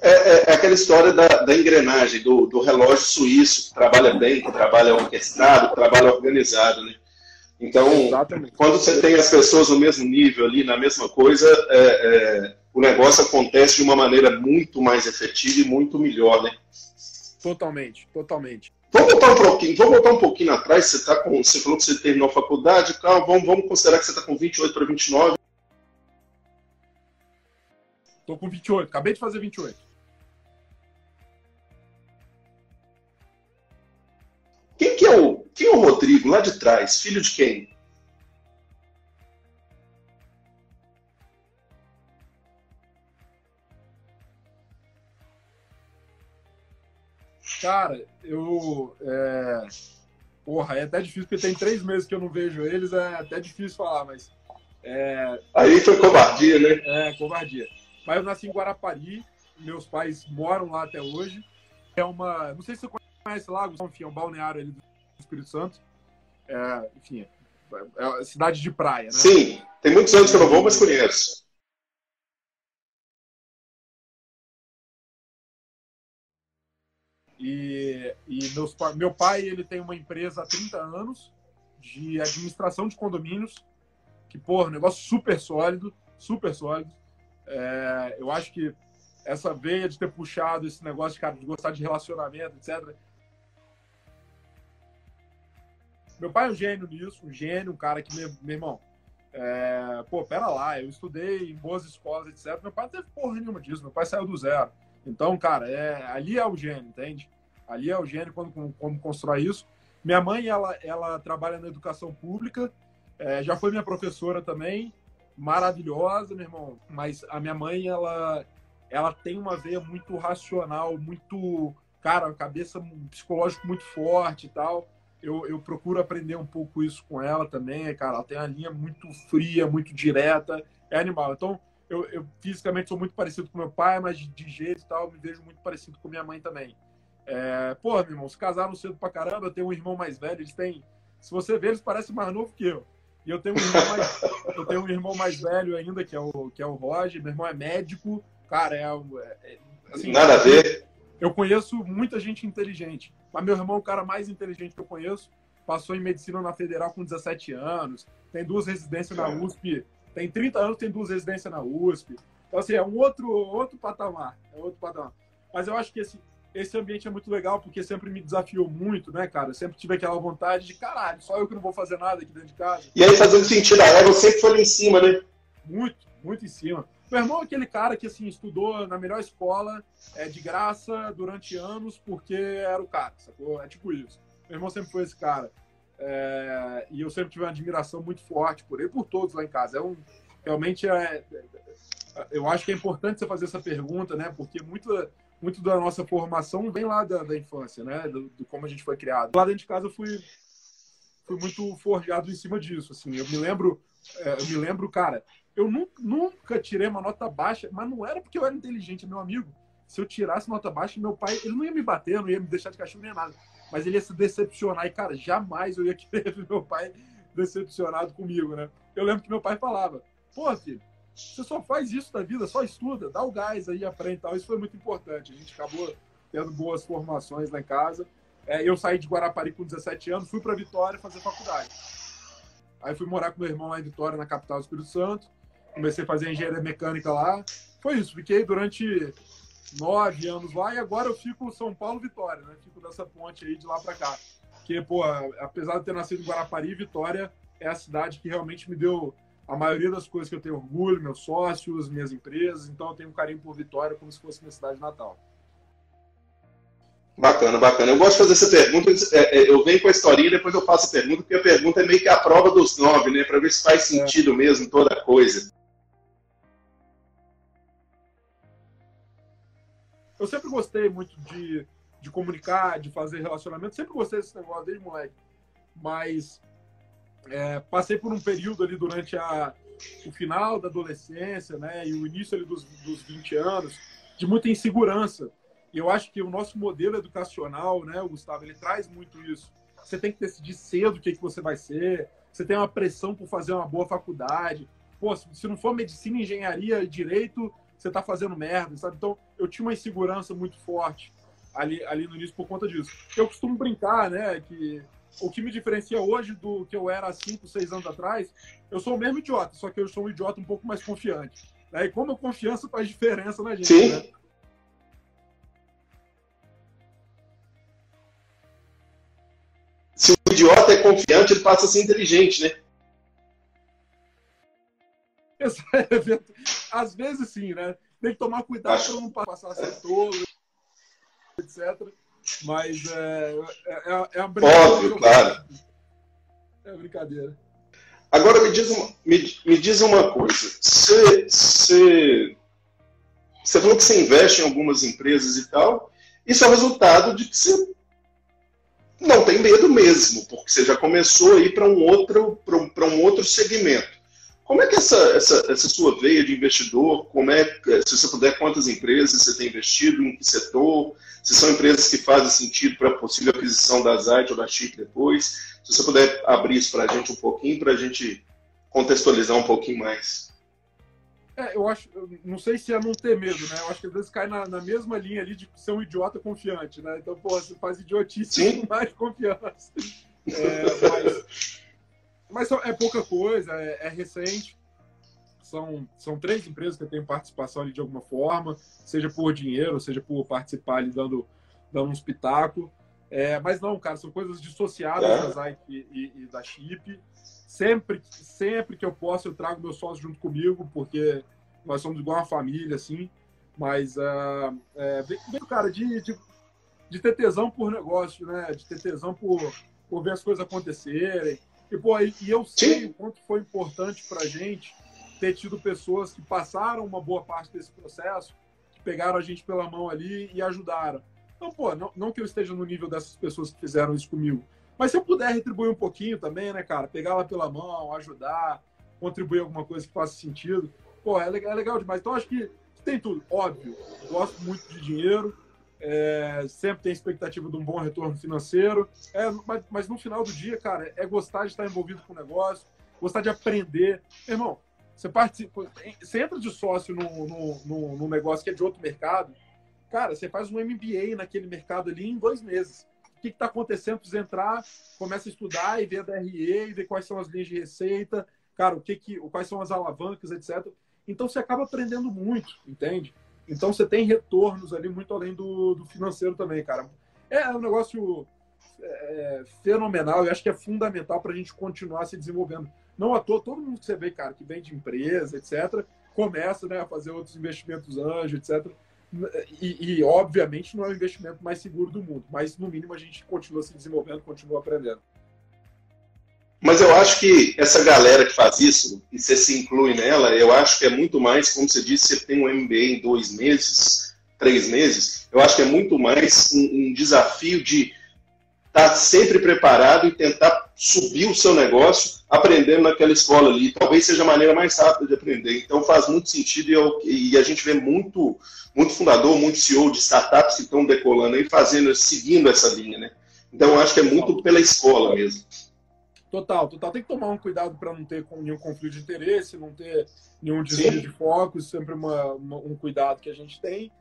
É, é, é aquela história da, da engrenagem, do, do, relógio suíço, que trabalha bem, que trabalha orquestrado, que trabalha organizado, né? Então, Exatamente. quando você tem as pessoas no mesmo nível ali, na mesma coisa, é, é, o negócio acontece de uma maneira muito mais efetiva e muito melhor, né? Totalmente, totalmente. Vamos voltar um pouquinho, vamos voltar um pouquinho atrás. Você, tá com, você falou que você terminou a faculdade, calma, vamos, vamos considerar que você está com 28 para 29. Estou com 28, acabei de fazer 28. Quem que é o, quem é o Rodrigo lá de trás? Filho de quem? Cara, eu. É... Porra, é até difícil, porque tem três meses que eu não vejo eles, é até difícil falar, mas. É... Aí foi covardia, né? É, covardia. Mas eu nasci em Guarapari, meus pais moram lá até hoje. É uma. Não sei se você conhece lá, enfim, é um balneário ali do Espírito Santo. É, enfim, é cidade de praia, né? Sim, tem muitos anos que eu não vou, mas conheço. E, e meus, meu pai ele tem uma empresa há 30 anos de administração de condomínios, que, porra, negócio super sólido, super sólido. É, eu acho que essa veia de ter puxado esse negócio, cara, de gostar de relacionamento, etc. Meu pai é um gênio nisso, um gênio, um cara que, meu, meu irmão, é, pô, pera lá, eu estudei em boas escolas, etc. Meu pai não teve porra nenhuma disso, meu pai saiu do zero. Então, cara, é, ali é o gênio, entende? Ali é o gênio quando, quando constrói isso. Minha mãe, ela, ela trabalha na educação pública, é, já foi minha professora também, maravilhosa, meu irmão. Mas a minha mãe, ela, ela tem uma veia muito racional, muito, cara, cabeça psicológico muito forte e tal. Eu, eu procuro aprender um pouco isso com ela também, cara. Ela tem uma linha muito fria, muito direta, é animal. Então, eu, eu fisicamente sou muito parecido com meu pai, mas de, jeito e tal, me vejo muito parecido com minha mãe também. É, pô, meu irmão, se casaram cedo pra caramba, eu tenho um irmão mais velho, eles têm. Se você vê, eles parecem mais novo que eu. E eu tenho um irmão mais, eu tenho um irmão mais velho ainda, que é o, que é o Roger. Meu irmão é médico. Cara, é. é assim, Nada a ver. Eu conheço muita gente inteligente. Mas meu irmão é o cara mais inteligente que eu conheço. Passou em medicina na Federal com 17 anos. Tem duas residências na USP. Tem 30 anos, tem duas residências na USP. Então, assim, é um outro, outro patamar. É outro patamar. Mas eu acho que esse, esse ambiente é muito legal porque sempre me desafiou muito, né, cara? Eu sempre tive aquela vontade de caralho, só eu que não vou fazer nada aqui dentro de casa. E aí, fazendo sentido, a égua sempre foi lá em cima, né? Muito, muito em cima. Meu irmão é aquele cara que, assim, estudou na melhor escola, é, de graça, durante anos, porque era o cara, sacou? É tipo isso. Meu irmão sempre foi esse cara. É, e eu sempre tive uma admiração muito forte por ele, por todos lá em casa. É um, realmente, é, eu acho que é importante você fazer essa pergunta, né? Porque muito, muito da nossa formação vem lá da, da infância, né? Do, do, como a gente foi criado. Lá dentro de casa eu fui, fui muito forjado em cima disso, assim. Eu me lembro, é, eu me lembro, cara, eu nunca, nunca tirei uma nota baixa, mas não era porque eu era inteligente, meu amigo. Se eu tirasse nota baixa, meu pai, ele não ia me bater, não ia me deixar de cachorro nem nada. Mas ele ia se decepcionar. E, cara, jamais eu ia querer ver meu pai decepcionado comigo, né? Eu lembro que meu pai falava: Pô, filho, você só faz isso da vida, só estuda, dá o gás aí, aprende e tal. Isso foi muito importante. A gente acabou tendo boas formações lá em casa. É, eu saí de Guarapari com 17 anos, fui para Vitória fazer faculdade. Aí fui morar com meu irmão lá em Vitória, na capital do Espírito Santo comecei a fazer engenharia mecânica lá. Foi isso, fiquei durante nove anos lá e agora eu fico São Paulo Vitória, né? Fico dessa ponte aí de lá para cá. Porque, pô, apesar de ter nascido em Guarapari, Vitória é a cidade que realmente me deu a maioria das coisas que eu tenho orgulho, meus sócios, minhas empresas. Então eu tenho um carinho por Vitória como se fosse minha cidade natal. Bacana, bacana. Eu gosto de fazer essa pergunta. É, é, eu venho com a historinha e depois eu faço a pergunta, porque a pergunta é meio que a prova dos nove, né? Para ver se faz sentido é. mesmo toda a coisa. eu sempre gostei muito de, de comunicar, de fazer relacionamento, sempre gostei desse negócio desde moleque. Mas é, passei por um período ali durante a, o final da adolescência, né, e o início ali dos, dos 20 anos, de muita insegurança. E eu acho que o nosso modelo educacional, né, Gustavo, ele traz muito isso. Você tem que decidir cedo o que, que você vai ser, você tem uma pressão por fazer uma boa faculdade. Pô, se não for medicina, engenharia direito, você tá fazendo merda, sabe? Então, eu tinha uma insegurança muito forte ali, ali no início por conta disso. Eu costumo brincar, né, que o que me diferencia hoje do que eu era há 5, 6 anos atrás, eu sou o mesmo idiota, só que eu sou um idiota um pouco mais confiante. Né? E como a confiança faz diferença na gente, Sim. né? Se o idiota é confiante, ele passa a ser inteligente, né? Às vezes sim, né? Tem que tomar cuidado para não passar a ser tolo, etc. Mas é, é, é, é uma brincadeira. Óbvio, claro. É brincadeira. Agora me diz uma, me, me diz uma coisa. Você, você, você falou que você investe em algumas empresas e tal. Isso é o resultado de que você não tem medo mesmo, porque você já começou a ir para um outro para um outro segmento. Como é que essa, essa, essa sua veia de investidor, como é, se você puder, quantas empresas você tem investido, em que setor, se são empresas que fazem sentido para a possível aquisição da Zite ou da Chip depois, se você puder abrir isso para a gente um pouquinho, para a gente contextualizar um pouquinho mais. É, eu acho, não sei se é não ter medo, né? Eu acho que às vezes cai na, na mesma linha ali de ser um idiota confiante, né? Então, pô, você faz idiotice com mais confiança. É, mas mas é pouca coisa, é, é, recente. São, são três empresas que têm participação ali de alguma forma, seja por dinheiro, seja por participar ali dando, dando um espetáculo. É, mas não, cara, são coisas dissociadas é. da Zite e, e, e, da Chip. Sempre, sempre que eu posso, eu trago meus sócios junto comigo, porque nós somos igual uma família, assim. Mas uh, é, vem, cara, de, de, de ter tesão por negócio, né? De ter tesão por, por ver as coisas acontecerem. E, pô, e eu sei o quanto foi importante para a gente ter tido pessoas que passaram uma boa parte desse processo, que pegaram a gente pela mão ali e ajudaram. Então, pô, não, não que eu esteja no nível dessas pessoas que fizeram isso comigo, mas se eu puder retribuir um pouquinho também, né, cara? Pegar ela pela mão, ajudar, contribuir alguma coisa que faça sentido, pô, é é legal demais. Então, acho que tem tudo. Óbvio, gosto muito de dinheiro, é, sempre tem expectativa de um bom retorno financeiro. É, mas, mas, no final do dia, cara, é gostar de estar envolvido com o negócio, gostar de aprender. Irmão, você participa, você entra de sócio num, num, num negócio que é de outro mercado, cara, você faz um MBA naquele mercado ali em dois meses. O que está acontecendo? Precisa entrar, começa a estudar e ver a DRE, e ver quais são as linhas de receita, cara, o que que, quais são as alavancas, etc. Então você acaba aprendendo muito, entende? Então você tem retornos ali muito além do, do financeiro também, cara. É um negócio é, fenomenal e acho que é fundamental para a gente continuar se desenvolvendo. Não à toa, todo mundo que você vê, cara, que vem de empresa, etc., começa né, a fazer outros investimentos anjo, etc. E, e, obviamente, não é o investimento mais seguro do mundo, mas no mínimo a gente continua se desenvolvendo, continua aprendendo. Mas eu acho que essa galera que faz isso, e você se inclui nela, eu acho que é muito mais, como você disse, você tem um MBA em dois meses, três meses, eu acho que é muito mais um, um desafio de estar tá sempre preparado e tentar subir o seu negócio aprendendo naquela escola ali. Talvez seja a maneira mais rápida de aprender. Então faz muito sentido e, eu, e a gente vê muito, muito fundador, muito CEO de startups que estão decolando aí, fazendo, seguindo essa linha, né? Então eu acho que é muito pela escola mesmo. Total, total. Tem que tomar um cuidado para não ter nenhum conflito de interesse, não ter nenhum desvio Sim. de foco, sempre uma, uma, um cuidado que a gente tem.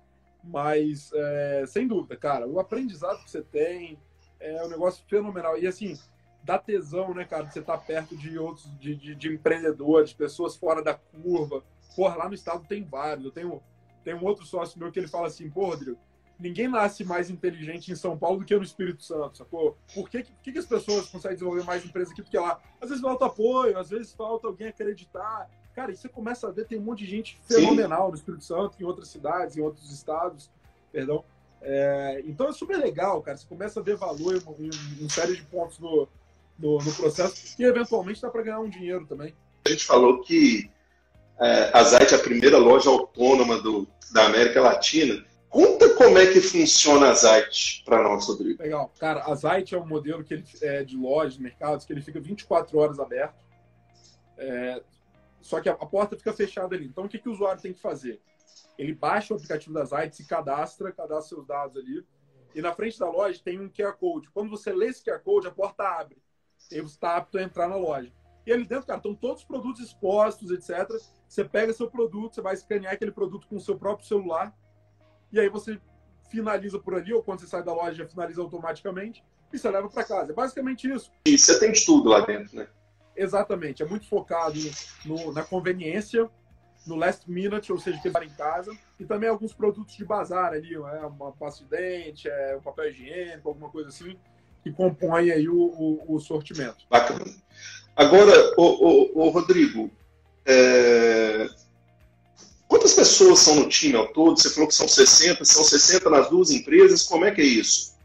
Mas, é, sem dúvida, cara, o aprendizado que você tem, é um negócio fenomenal. E assim, dá tesão, né, cara, de você estar tá perto de outros, de, de, de empreendedores, pessoas fora da curva. Porra, lá no estado tem vários. Eu tenho, tenho um outro sócio meu que ele fala assim, pô, Rodrigo, ninguém nasce mais inteligente em São Paulo do que no Espírito Santo, sacou? Por que, que, que as pessoas conseguem desenvolver mais empresa aqui do que lá? Às vezes falta apoio, às vezes falta alguém acreditar. Cara, e você começa a ver, tem um monte de gente fenomenal Sim. no Espírito Santo, em outras cidades, em outros estados, perdão. É, então é super legal, cara. Você começa a ver valor em, em, em série de pontos no, no, no, processo e eventualmente dá para ganhar um dinheiro também. A gente falou que é, a Zite é a primeira loja autônoma do, da América Latina. Conta como é que funciona a Zite para nós, Rodrigo. Legal. Cara, a Zite é um modelo que ele, é, de lojas, mercados, que ele fica 24 horas aberto. É, só que a, a, porta fica fechada ali. Então, o que, que o usuário tem que fazer? ele baixa o aplicativo da Zite, se cadastra, cadastra seus dados ali, e na frente da loja tem um QR Code. Quando você lê esse QR Code, a porta abre. E você está apto a entrar na loja. E ali dentro, cara, estão todos os produtos expostos, etc. Você pega seu produto, você vai escanear aquele produto com o seu próprio celular, e aí você finaliza por ali, ou quando você sai da loja, finaliza automaticamente, e você leva para casa. É basicamente isso. E você tem de tudo lá dentro, né? Exatamente. É muito focado no, na conveniência, no last minute, ou seja, que ele em casa, e também alguns produtos de bazar ali, né? uma pasta de dente, é, um papel higiênico, alguma coisa assim, que compõe aí o, o, o sortimento. Bacana. Agora, o, o, o Rodrigo, é... quantas pessoas são no time ao todo? Você falou que são 60, são 60 nas duas empresas, como é que é isso?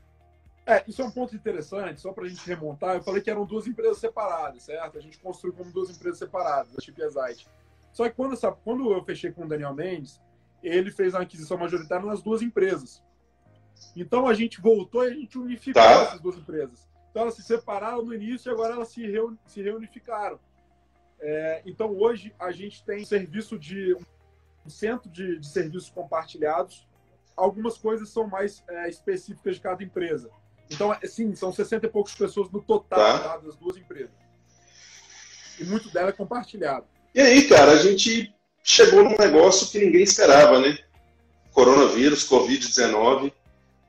É, isso é um ponto interessante, só para a gente remontar. Eu falei que eram duas empresas separadas, certo? A gente construiu como duas empresas separadas, a Chip e a Zite. Só que quando, essa, quando eu fechei com o Daniel Mendes, ele fez uma aquisição majoritária nas duas empresas. Então a gente voltou e a gente unificou tá. essas duas empresas. Então elas se separaram no início e agora elas se, reun, se reunificaram. É, então hoje a gente tem serviço de centro de, de serviços compartilhados. Algumas coisas são mais é, específicas de cada empresa. Então, é, sim, são 60 e poucas pessoas no total tá. Tá, das duas empresas. E muito dela é compartilhado. E aí, cara, a gente chegou num negócio que ninguém esperava, né? Coronavírus, Covid-19,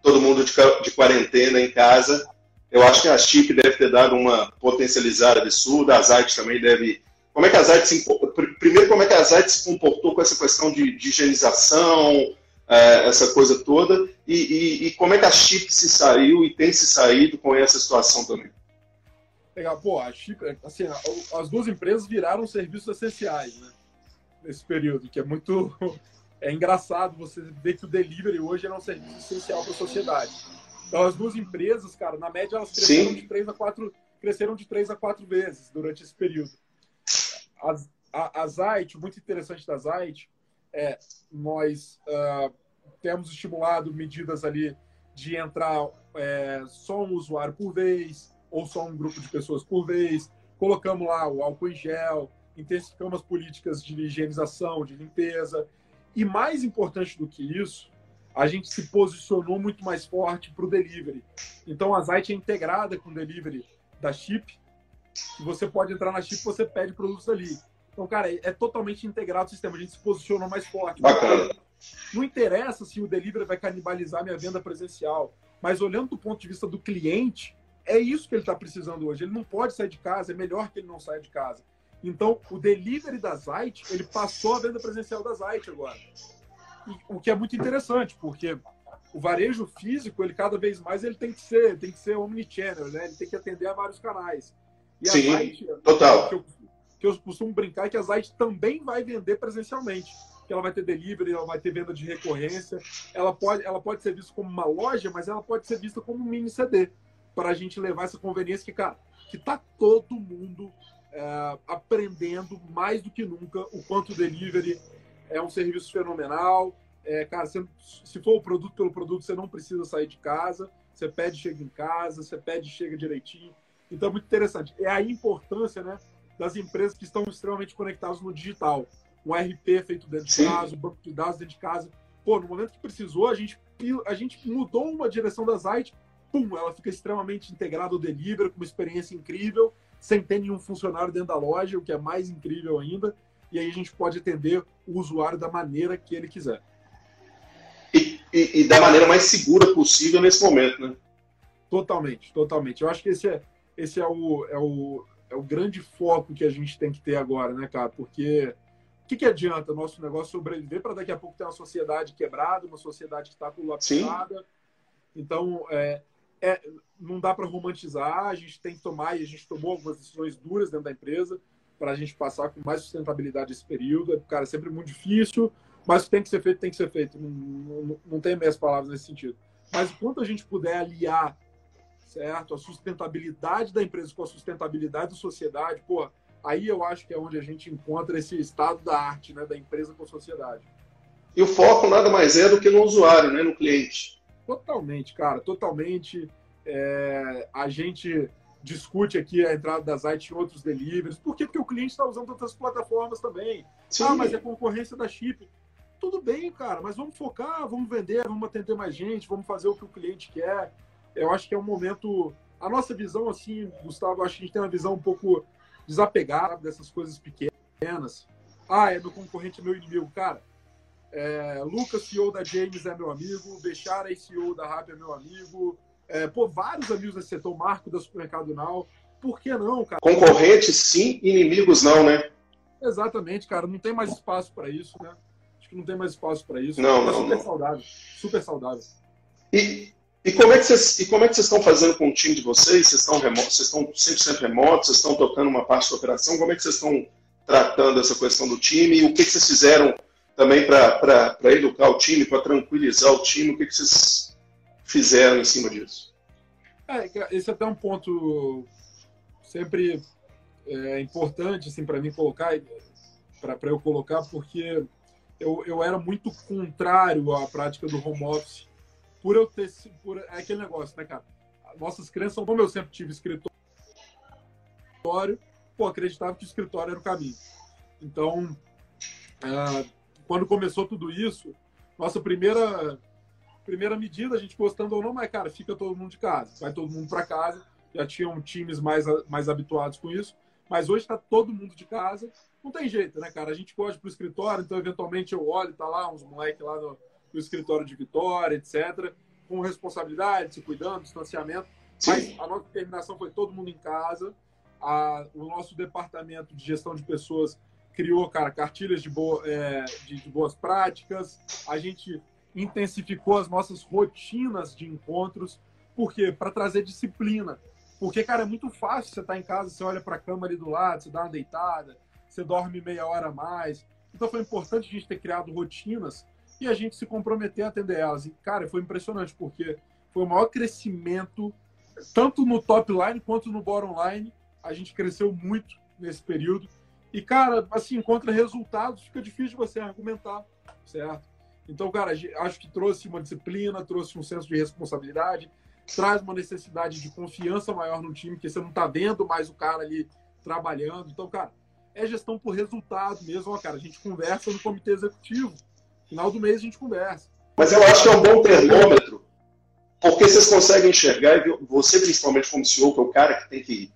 todo mundo de, de quarentena em casa. Eu acho que a Chip deve ter dado uma potencializada absurda, a Zite também deve. Como é que a Zite se Primeiro, como é que a Zite se comportou com essa questão de, de higienização, é, essa coisa toda, e, e, e, como é que a Chip se saiu e tem se saído com essa situação também? Legal. Pô, a Chip, assim, as duas empresas viraram serviços essenciais, né? Nesse período, que é muito. É engraçado você ver que o delivery hoje é um serviço essencial para a sociedade. Então, as duas empresas, cara, na média, elas cresceram de três a quatro cresceram de três a quatro vezes durante esse período. A, a, a muito interessante da Zite, é nós uh, temos estimulado medidas ali de entrar é, só um usuário por vez, ou só um grupo de pessoas por vez. Colocamos lá o álcool em gel, intensificamos as políticas de higienização, de limpeza. E mais importante do que isso, a gente se posicionou muito mais forte para o delivery. Então a Zite é integrada com o delivery da Chip. E você pode entrar na Chip e você pede produtos ali. Então, cara, é, é totalmente integrado o sistema. A gente se posicionou mais forte. Bacana. Não interessa se o delivery vai canibalizar minha venda presencial, mas olhando do ponto de vista do cliente, é isso que ele está precisando hoje. Ele não pode sair de casa, é melhor que ele não saia de casa. Então, o delivery da Zite, ele passou a venda presencial da Zite agora. E, o que é muito interessante, porque o varejo físico, ele cada vez mais ele tem que ser, tem que ser omnichannel, né? Ele tem que atender a vários canais. E Sim, Zite, total. Que eu, que eu costumo brincar é que a Zite também vai vender presencialmente. Que ela vai ter delivery, ela vai ter venda de recorrência. Ela pode, ela pode ser vista como uma loja, mas ela pode ser vista como um mini CD. Para a gente levar essa conveniência que, cara, que tá todo mundo é, aprendendo mais do que nunca o quanto o delivery é um serviço fenomenal. É, cara, você, se for o produto pelo produto, você não precisa sair de casa. Você pede, chega em casa. Você pede, chega direitinho. Então, é muito interessante. É a importância né, das empresas que estão extremamente conectadas no digital. Um RP feito dentro de casa, um banco de dados dentro de casa. Pô, no momento que precisou, a gente, a gente mudou uma direção da site, pum, ela fica extremamente integrada ao delivery, com uma experiência incrível, sem ter nenhum funcionário dentro da loja, o que é mais incrível ainda. E aí a gente pode atender o usuário da maneira que ele quiser. E, e, e da maneira mais segura possível nesse momento, né? Totalmente, totalmente. Eu acho que esse é, esse é o, é o, é o grande foco que a gente tem que ter agora, né, cara? Porque o que, que adianta nosso negócio sobreviver para daqui a pouco ter uma sociedade quebrada, uma sociedade que está colapsada? Então, é, é, não dá para romantizar, a gente tem que tomar, e a gente tomou algumas decisões duras dentro da empresa para a gente passar com mais sustentabilidade esse período. Cara, é sempre muito difícil, mas tem que ser feito, tem que ser feito. Não, não, não tem meias palavras nesse sentido. Mas enquanto a gente puder aliar certo? A sustentabilidade da empresa com a sustentabilidade da sociedade, pô, aí eu acho que é onde a gente encontra esse estado da arte, né, da empresa com a sociedade. E o foco nada mais é do que no usuário, né, no cliente. Totalmente, cara, totalmente. É, a gente discute aqui a entrada das IT em outros deliveries. Por quê? Porque o cliente está usando outras plataformas também. Sim. Ah, mas é concorrência da chip. Tudo bem, cara, mas vamos focar, vamos vender, vamos atender mais gente, vamos fazer o que o cliente quer eu acho que é um momento. A nossa visão, assim, Gustavo, acho que a gente tem uma visão um pouco desapegada dessas coisas pequenas. Ah, é meu concorrente, é meu inimigo. Cara, é, Lucas, CEO da James, é meu amigo. Bechara, CEO da Rap, é meu amigo. É, pô, vários amigos desse setor, Marco da Supermercado Now. Por que não, cara? Concorrentes sim, inimigos não, né? Exatamente, cara. Não tem mais espaço para isso, né? Acho que não tem mais espaço para isso. Não, é não. Super não. saudável. Super saudável. E, e como é que vocês, e como é que vocês estão fazendo com o time de vocês? Vocês estão remotos, vocês estão 100% remotos, vocês estão tocando uma parte da operação? Como é que vocês estão tratando essa questão do time? E o que, que vocês fizeram também para educar o time, para tranquilizar o time? O que, que vocês fizeram em cima disso? É, esse é até um ponto sempre é, importante assim, para mim colocar, para eu colocar, porque eu, eu era muito contrário à prática do home office por eu ter. Por, é aquele negócio, né, cara? Nossas crenças são como eu sempre tive escritório, pô, acreditava que o escritório era o caminho. Então, é, quando começou tudo isso, nossa primeira primeira medida, a gente gostando ou não, mas, cara, fica todo mundo de casa. Vai todo mundo para casa. Já tinham times mais, mais habituados com isso. Mas hoje está todo mundo de casa. Não tem jeito, né, cara? A gente pode ir pro escritório, então, eventualmente, eu olho, tá lá uns moleques lá no, no escritório de Vitória, etc., com responsabilidade, se cuidando, distanciamento. Sim. Mas a nossa determinação foi todo mundo em casa. A, o nosso departamento de gestão de pessoas criou, cara, cartilhas de, boa, é, de, de boas práticas. A gente intensificou as nossas rotinas de encontros. Por quê? Para trazer disciplina. Porque, cara, é muito fácil você estar tá em casa, você olha para a cama ali do lado, você dá uma deitada, você dorme meia hora a mais. Então foi importante a gente ter criado rotinas e a gente se comprometer a atender elas. E, cara, foi impressionante, porque foi o maior crescimento, tanto no top line quanto no bottom line. A gente cresceu muito nesse período. E, cara, assim, contra resultados, fica difícil você argumentar, certo? Então, cara, acho que trouxe uma disciplina, trouxe um senso de responsabilidade, traz uma necessidade de confiança maior no time, porque você não tá vendo mais o cara ali trabalhando. Então, cara, é gestão por resultado mesmo, ó, cara. A gente conversa no comitê executivo. Final do mês a gente conversa. Mas eu acho que é um bom termômetro, porque vocês conseguem enxergar, e você principalmente como CEO, que é o cara que tem que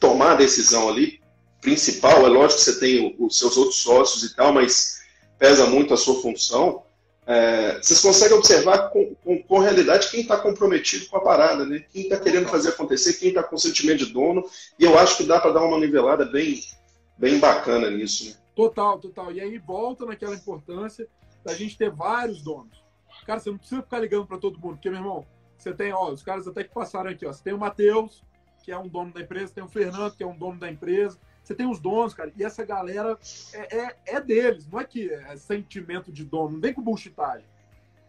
tomar a decisão ali, principal, é lógico que você tem os seus outros sócios e tal, mas pesa muito a sua função. É, vocês conseguem observar com, com, com realidade quem está comprometido com a parada, né? quem está querendo fazer acontecer, quem está com sentimento de dono, e eu acho que dá para dar uma nivelada bem, bem bacana nisso. Né? Total, total. E aí volta naquela importância da gente ter vários donos. Cara, você não precisa ficar ligando para todo mundo, porque, meu irmão, você tem, ó, os caras até que passaram aqui, ó. Você tem o Matheus, que é um dono da empresa, tem o Fernando, que é um dono da empresa, você tem os donos, cara, e essa galera é, é, é deles, não é que é sentimento de dono, não vem com bullshitagem.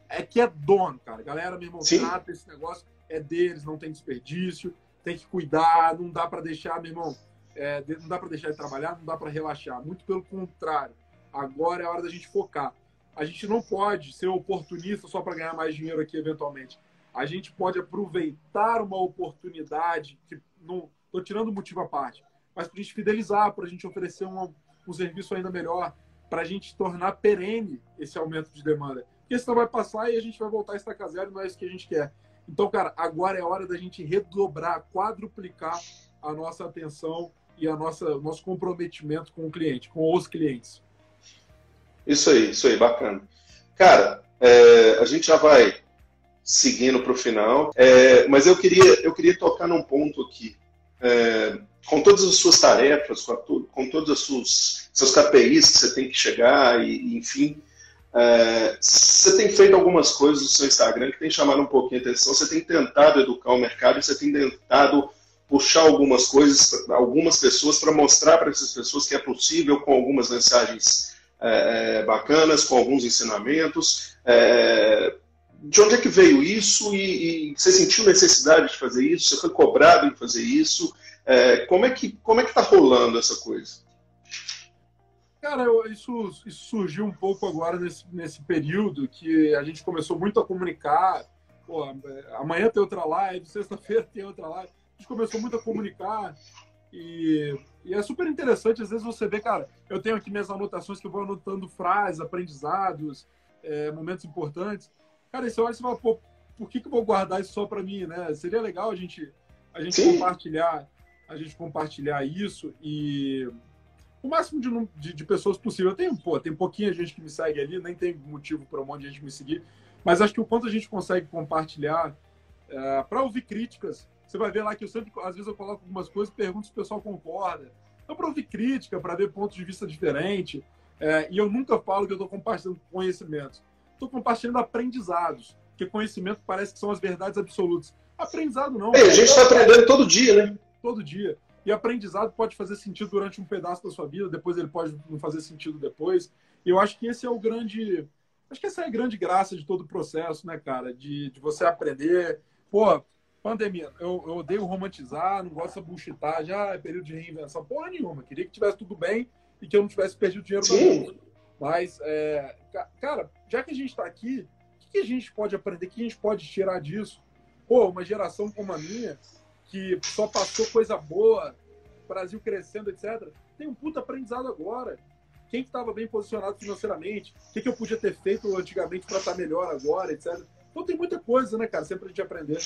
É que é dono, cara. Galera, meu irmão, Sim. trata esse negócio, é deles, não tem desperdício, tem que cuidar, não dá para deixar, meu irmão, é, não dá para deixar de trabalhar, não dá para relaxar. Muito pelo contrário. Agora é a hora da gente focar. A gente não pode ser oportunista só para ganhar mais dinheiro aqui, eventualmente. A gente pode aproveitar uma oportunidade, que não estou tirando o motivo à parte, mas para a gente fidelizar, para a gente oferecer um, um serviço ainda melhor, para a gente tornar perene esse aumento de demanda. Porque senão vai passar e a gente vai voltar a estacar zero, não é isso que a gente quer. Então, cara, agora é hora da gente redobrar, quadruplicar a nossa atenção e a nossa, nosso comprometimento com o cliente, com os clientes. Isso aí, isso aí, bacana. Cara, é, a gente já vai seguindo para o final, é, mas eu queria, eu queria tocar num ponto aqui. É, com todas as suas tarefas, com, a, com todos os seus, seus KPIs que você tem que chegar, e, enfim, é, você tem feito algumas coisas no seu Instagram que tem chamado um pouquinho a atenção, você tem tentado educar o mercado, você tem tentado puxar algumas coisas, algumas pessoas, para mostrar para essas pessoas que é possível com algumas mensagens é, é, bacanas, com alguns ensinamentos. É, de onde é que veio isso e, e, você sentiu necessidade de fazer isso? Você foi cobrado em fazer isso? É, como é que como é que está rolando essa coisa? Cara, isso, isso, surgiu um pouco agora nesse, nesse período que a gente começou muito a comunicar. Pô, amanhã tem outra live, sexta-feira tem outra live. A gente começou muito a comunicar e, e, é super interessante. Às vezes você vê, cara, eu tenho aqui minhas anotações que eu vou anotando frases, aprendizados, é, momentos importantes. Cara, você olha e você fala, pô, por que, que eu vou guardar isso só para mim, né? Seria legal a gente, a gente compartilhar a gente compartilhar isso e o máximo de, de, de, pessoas possível. Tem, pô, tem pouquinha gente que me segue ali, nem tem motivo para um monte de gente me seguir, mas acho que o quanto a gente consegue compartilhar é, para ouvir críticas, você vai ver lá que eu sempre, às vezes eu coloco algumas coisas, pergunto se o pessoal concorda. Então, para ouvir crítica, para ver pontos de vista diferentes, é, e eu nunca falo que eu estou compartilhando conhecimentos. Estou compartilhando aprendizados, porque conhecimento parece que são as verdades absolutas. Aprendizado não. É, a gente está aprendendo todo dia, né? todo dia. E aprendizado pode fazer sentido durante um pedaço da sua vida, depois ele pode não fazer sentido depois. E eu acho que esse é o grande. Acho que essa é a grande graça de todo o processo, né, cara? De, de você aprender. Pô, pandemia, eu, eu odeio romantizar, não gosto de bullshitar, já é período de reinvenção. Porra nenhuma. Queria que tivesse tudo bem e que eu não tivesse perdido dinheiro Sim. Mas, é, cara, já que a gente está aqui, o que, que a gente pode aprender? O que a gente pode tirar disso? Pô, uma geração como a minha, que só passou coisa boa, Brasil crescendo, etc. Tem um puta aprendizado agora. Quem estava bem posicionado financeiramente? O que, que eu podia ter feito antigamente para estar tá melhor agora, etc. Então tem muita coisa, né, cara? Sempre a gente aprender.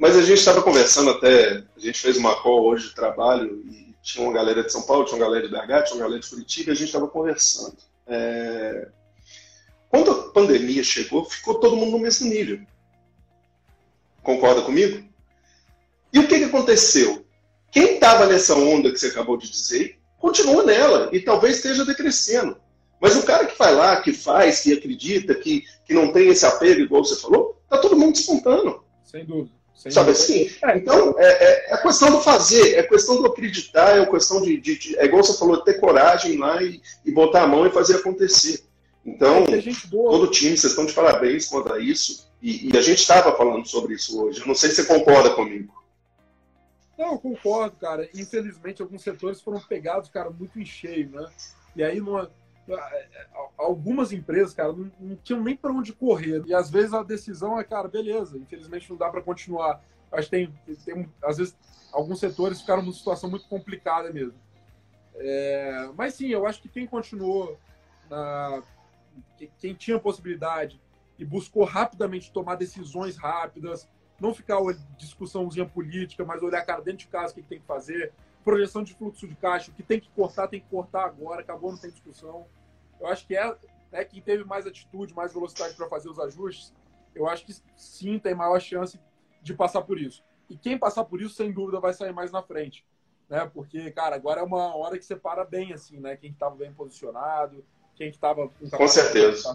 Mas a gente estava conversando até, a gente fez uma call hoje de trabalho e tinha uma galera de São Paulo, tinha uma galera de BH, tinha uma galera de Curitiba e a gente estava conversando. É... Quando a pandemia chegou, ficou todo mundo no mesmo nível. Concorda comigo? E o que, que aconteceu? Quem estava nessa onda que você acabou de dizer, continua nela e talvez esteja decrescendo. Mas o cara que vai lá, que faz, que acredita, que, que não tem esse apego, igual você falou, tá todo mundo despontando. Sem dúvida. Sem Sabe assim? É, então, é, é, é, questão do fazer, é questão do acreditar, é questão de, de, de, É igual você falou, ter coragem lá e, e botar a mão e fazer acontecer. Então, todo time, vocês estão de parabéns quanto a isso. E, e a gente estava falando sobre isso hoje. Eu não sei se você concorda comigo. Não, eu concordo, cara. Infelizmente, alguns setores foram pegados, cara, muito em cheio, né? E aí, numa, algumas empresas, cara, não, não tinham nem para onde correr. E às vezes a decisão é, cara, beleza, infelizmente não dá para continuar. Acho que tem, tem, às vezes, alguns setores ficaram numa situação muito complicada mesmo. É, mas sim, eu acho que quem continuou, na, quem tinha possibilidade e buscou rapidamente tomar decisões rápidas, não ficar discussãozinha política, mas olhar, cara, dentro de casa o que, tem que fazer, projeção de fluxo de caixa, o que tem que cortar, tem que cortar agora, acabou, não tem discussão. Eu acho que é né, quem teve mais atitude, mais velocidade para fazer os ajustes, eu acho que sim tem maior chance de passar por isso. E quem passar por isso, sem dúvida, vai sair mais na frente. Né? Porque, cara, agora é uma hora que separa bem, assim, né? Quem estava bem posicionado, quem estava com, com certeza.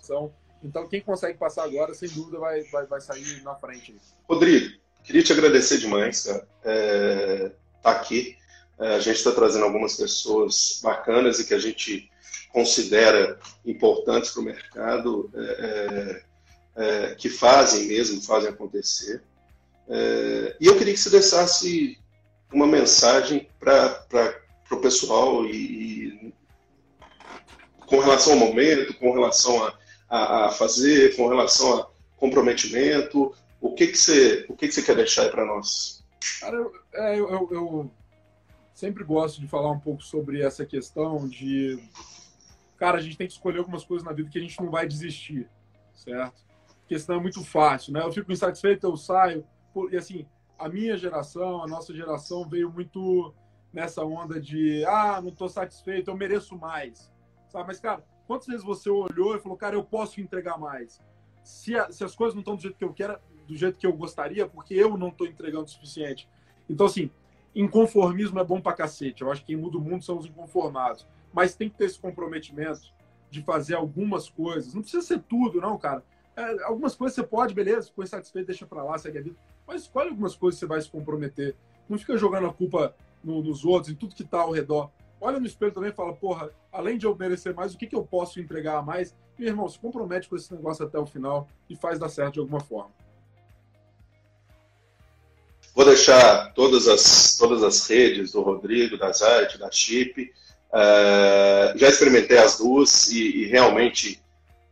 Então, quem consegue passar agora, sem dúvida, vai, vai, vai sair na frente. Rodrigo, queria te agradecer demais, cara, é, tá aqui. É, a gente está trazendo algumas pessoas bacanas e que a gente considera importantes para o mercado, é, é, é, que fazem mesmo, fazem acontecer. É, e eu queria que você deixasse uma mensagem para o pessoal e, e, com relação ao momento, com relação a, a, a fazer, com relação a comprometimento, o que que você, o que que você quer deixar para nós? Cara, eu, é, eu, eu, sempre gosto de falar um pouco sobre essa questão de, cara, a gente tem que escolher algumas coisas na vida que a gente não vai desistir, certo? Porque senão é muito fácil, né? Eu fico insatisfeito, eu saio, e assim, a minha geração, a nossa geração veio muito nessa onda de, ah, não estou satisfeito, eu mereço mais, sabe? Mas, cara, quantas vezes você olhou e falou, cara, eu posso entregar mais? Se, a, se as coisas não estão do jeito que eu quero, do jeito que eu gostaria, porque eu não estou entregando o suficiente. Então, assim, inconformismo é bom pra cacete. Eu acho que quem muda o mundo são os inconformados. Mas tem que ter esse comprometimento de fazer algumas coisas. Não precisa ser tudo, não, cara. É, algumas coisas você pode, beleza, ficou insatisfeito, deixa pra lá, segue a vida. Mas escolhe algumas coisas que você vai se comprometer. Não fica jogando a culpa no, nos outros, em tudo que tá ao redor. Olha no espelho também e fala, porra, além de eu merecer mais, o que, que eu posso entregar a mais? E, irmão, se compromete com esse negócio até o final e faz dar certo de alguma forma. Vou deixar todas as, todas as redes do Rodrigo, da Zayt, da Chip. Uh, já experimentei as duas e, e realmente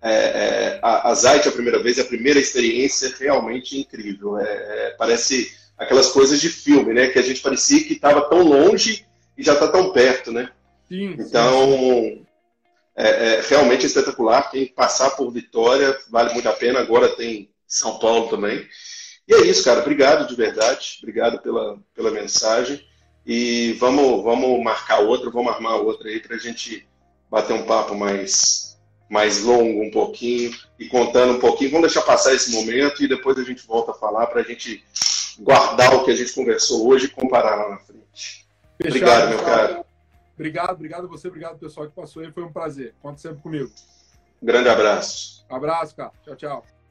é, é, a, a Zayt a primeira vez, a primeira experiência realmente incrível. É, é, parece aquelas coisas de filme, né? Que a gente parecia que estava tão longe e já está tão perto, né? Sim, então, sim. É, é, realmente espetacular. Quem passar por Vitória vale muito a pena. Agora tem São Paulo também. E é isso, cara. Obrigado de verdade. Obrigado pela, pela mensagem. E vamos, vamos marcar outra, vamos armar outra aí para a gente bater um papo mais, mais longo um pouquinho e contando um pouquinho. Vamos deixar passar esse momento e depois a gente volta a falar para a gente guardar o que a gente conversou hoje e comparar lá na frente. Fechado, obrigado, meu cara. Obrigado, obrigado a você, obrigado pessoal que passou aí. Foi um prazer. Conta sempre comigo. Grande abraço. Abraço, cara. Tchau, tchau.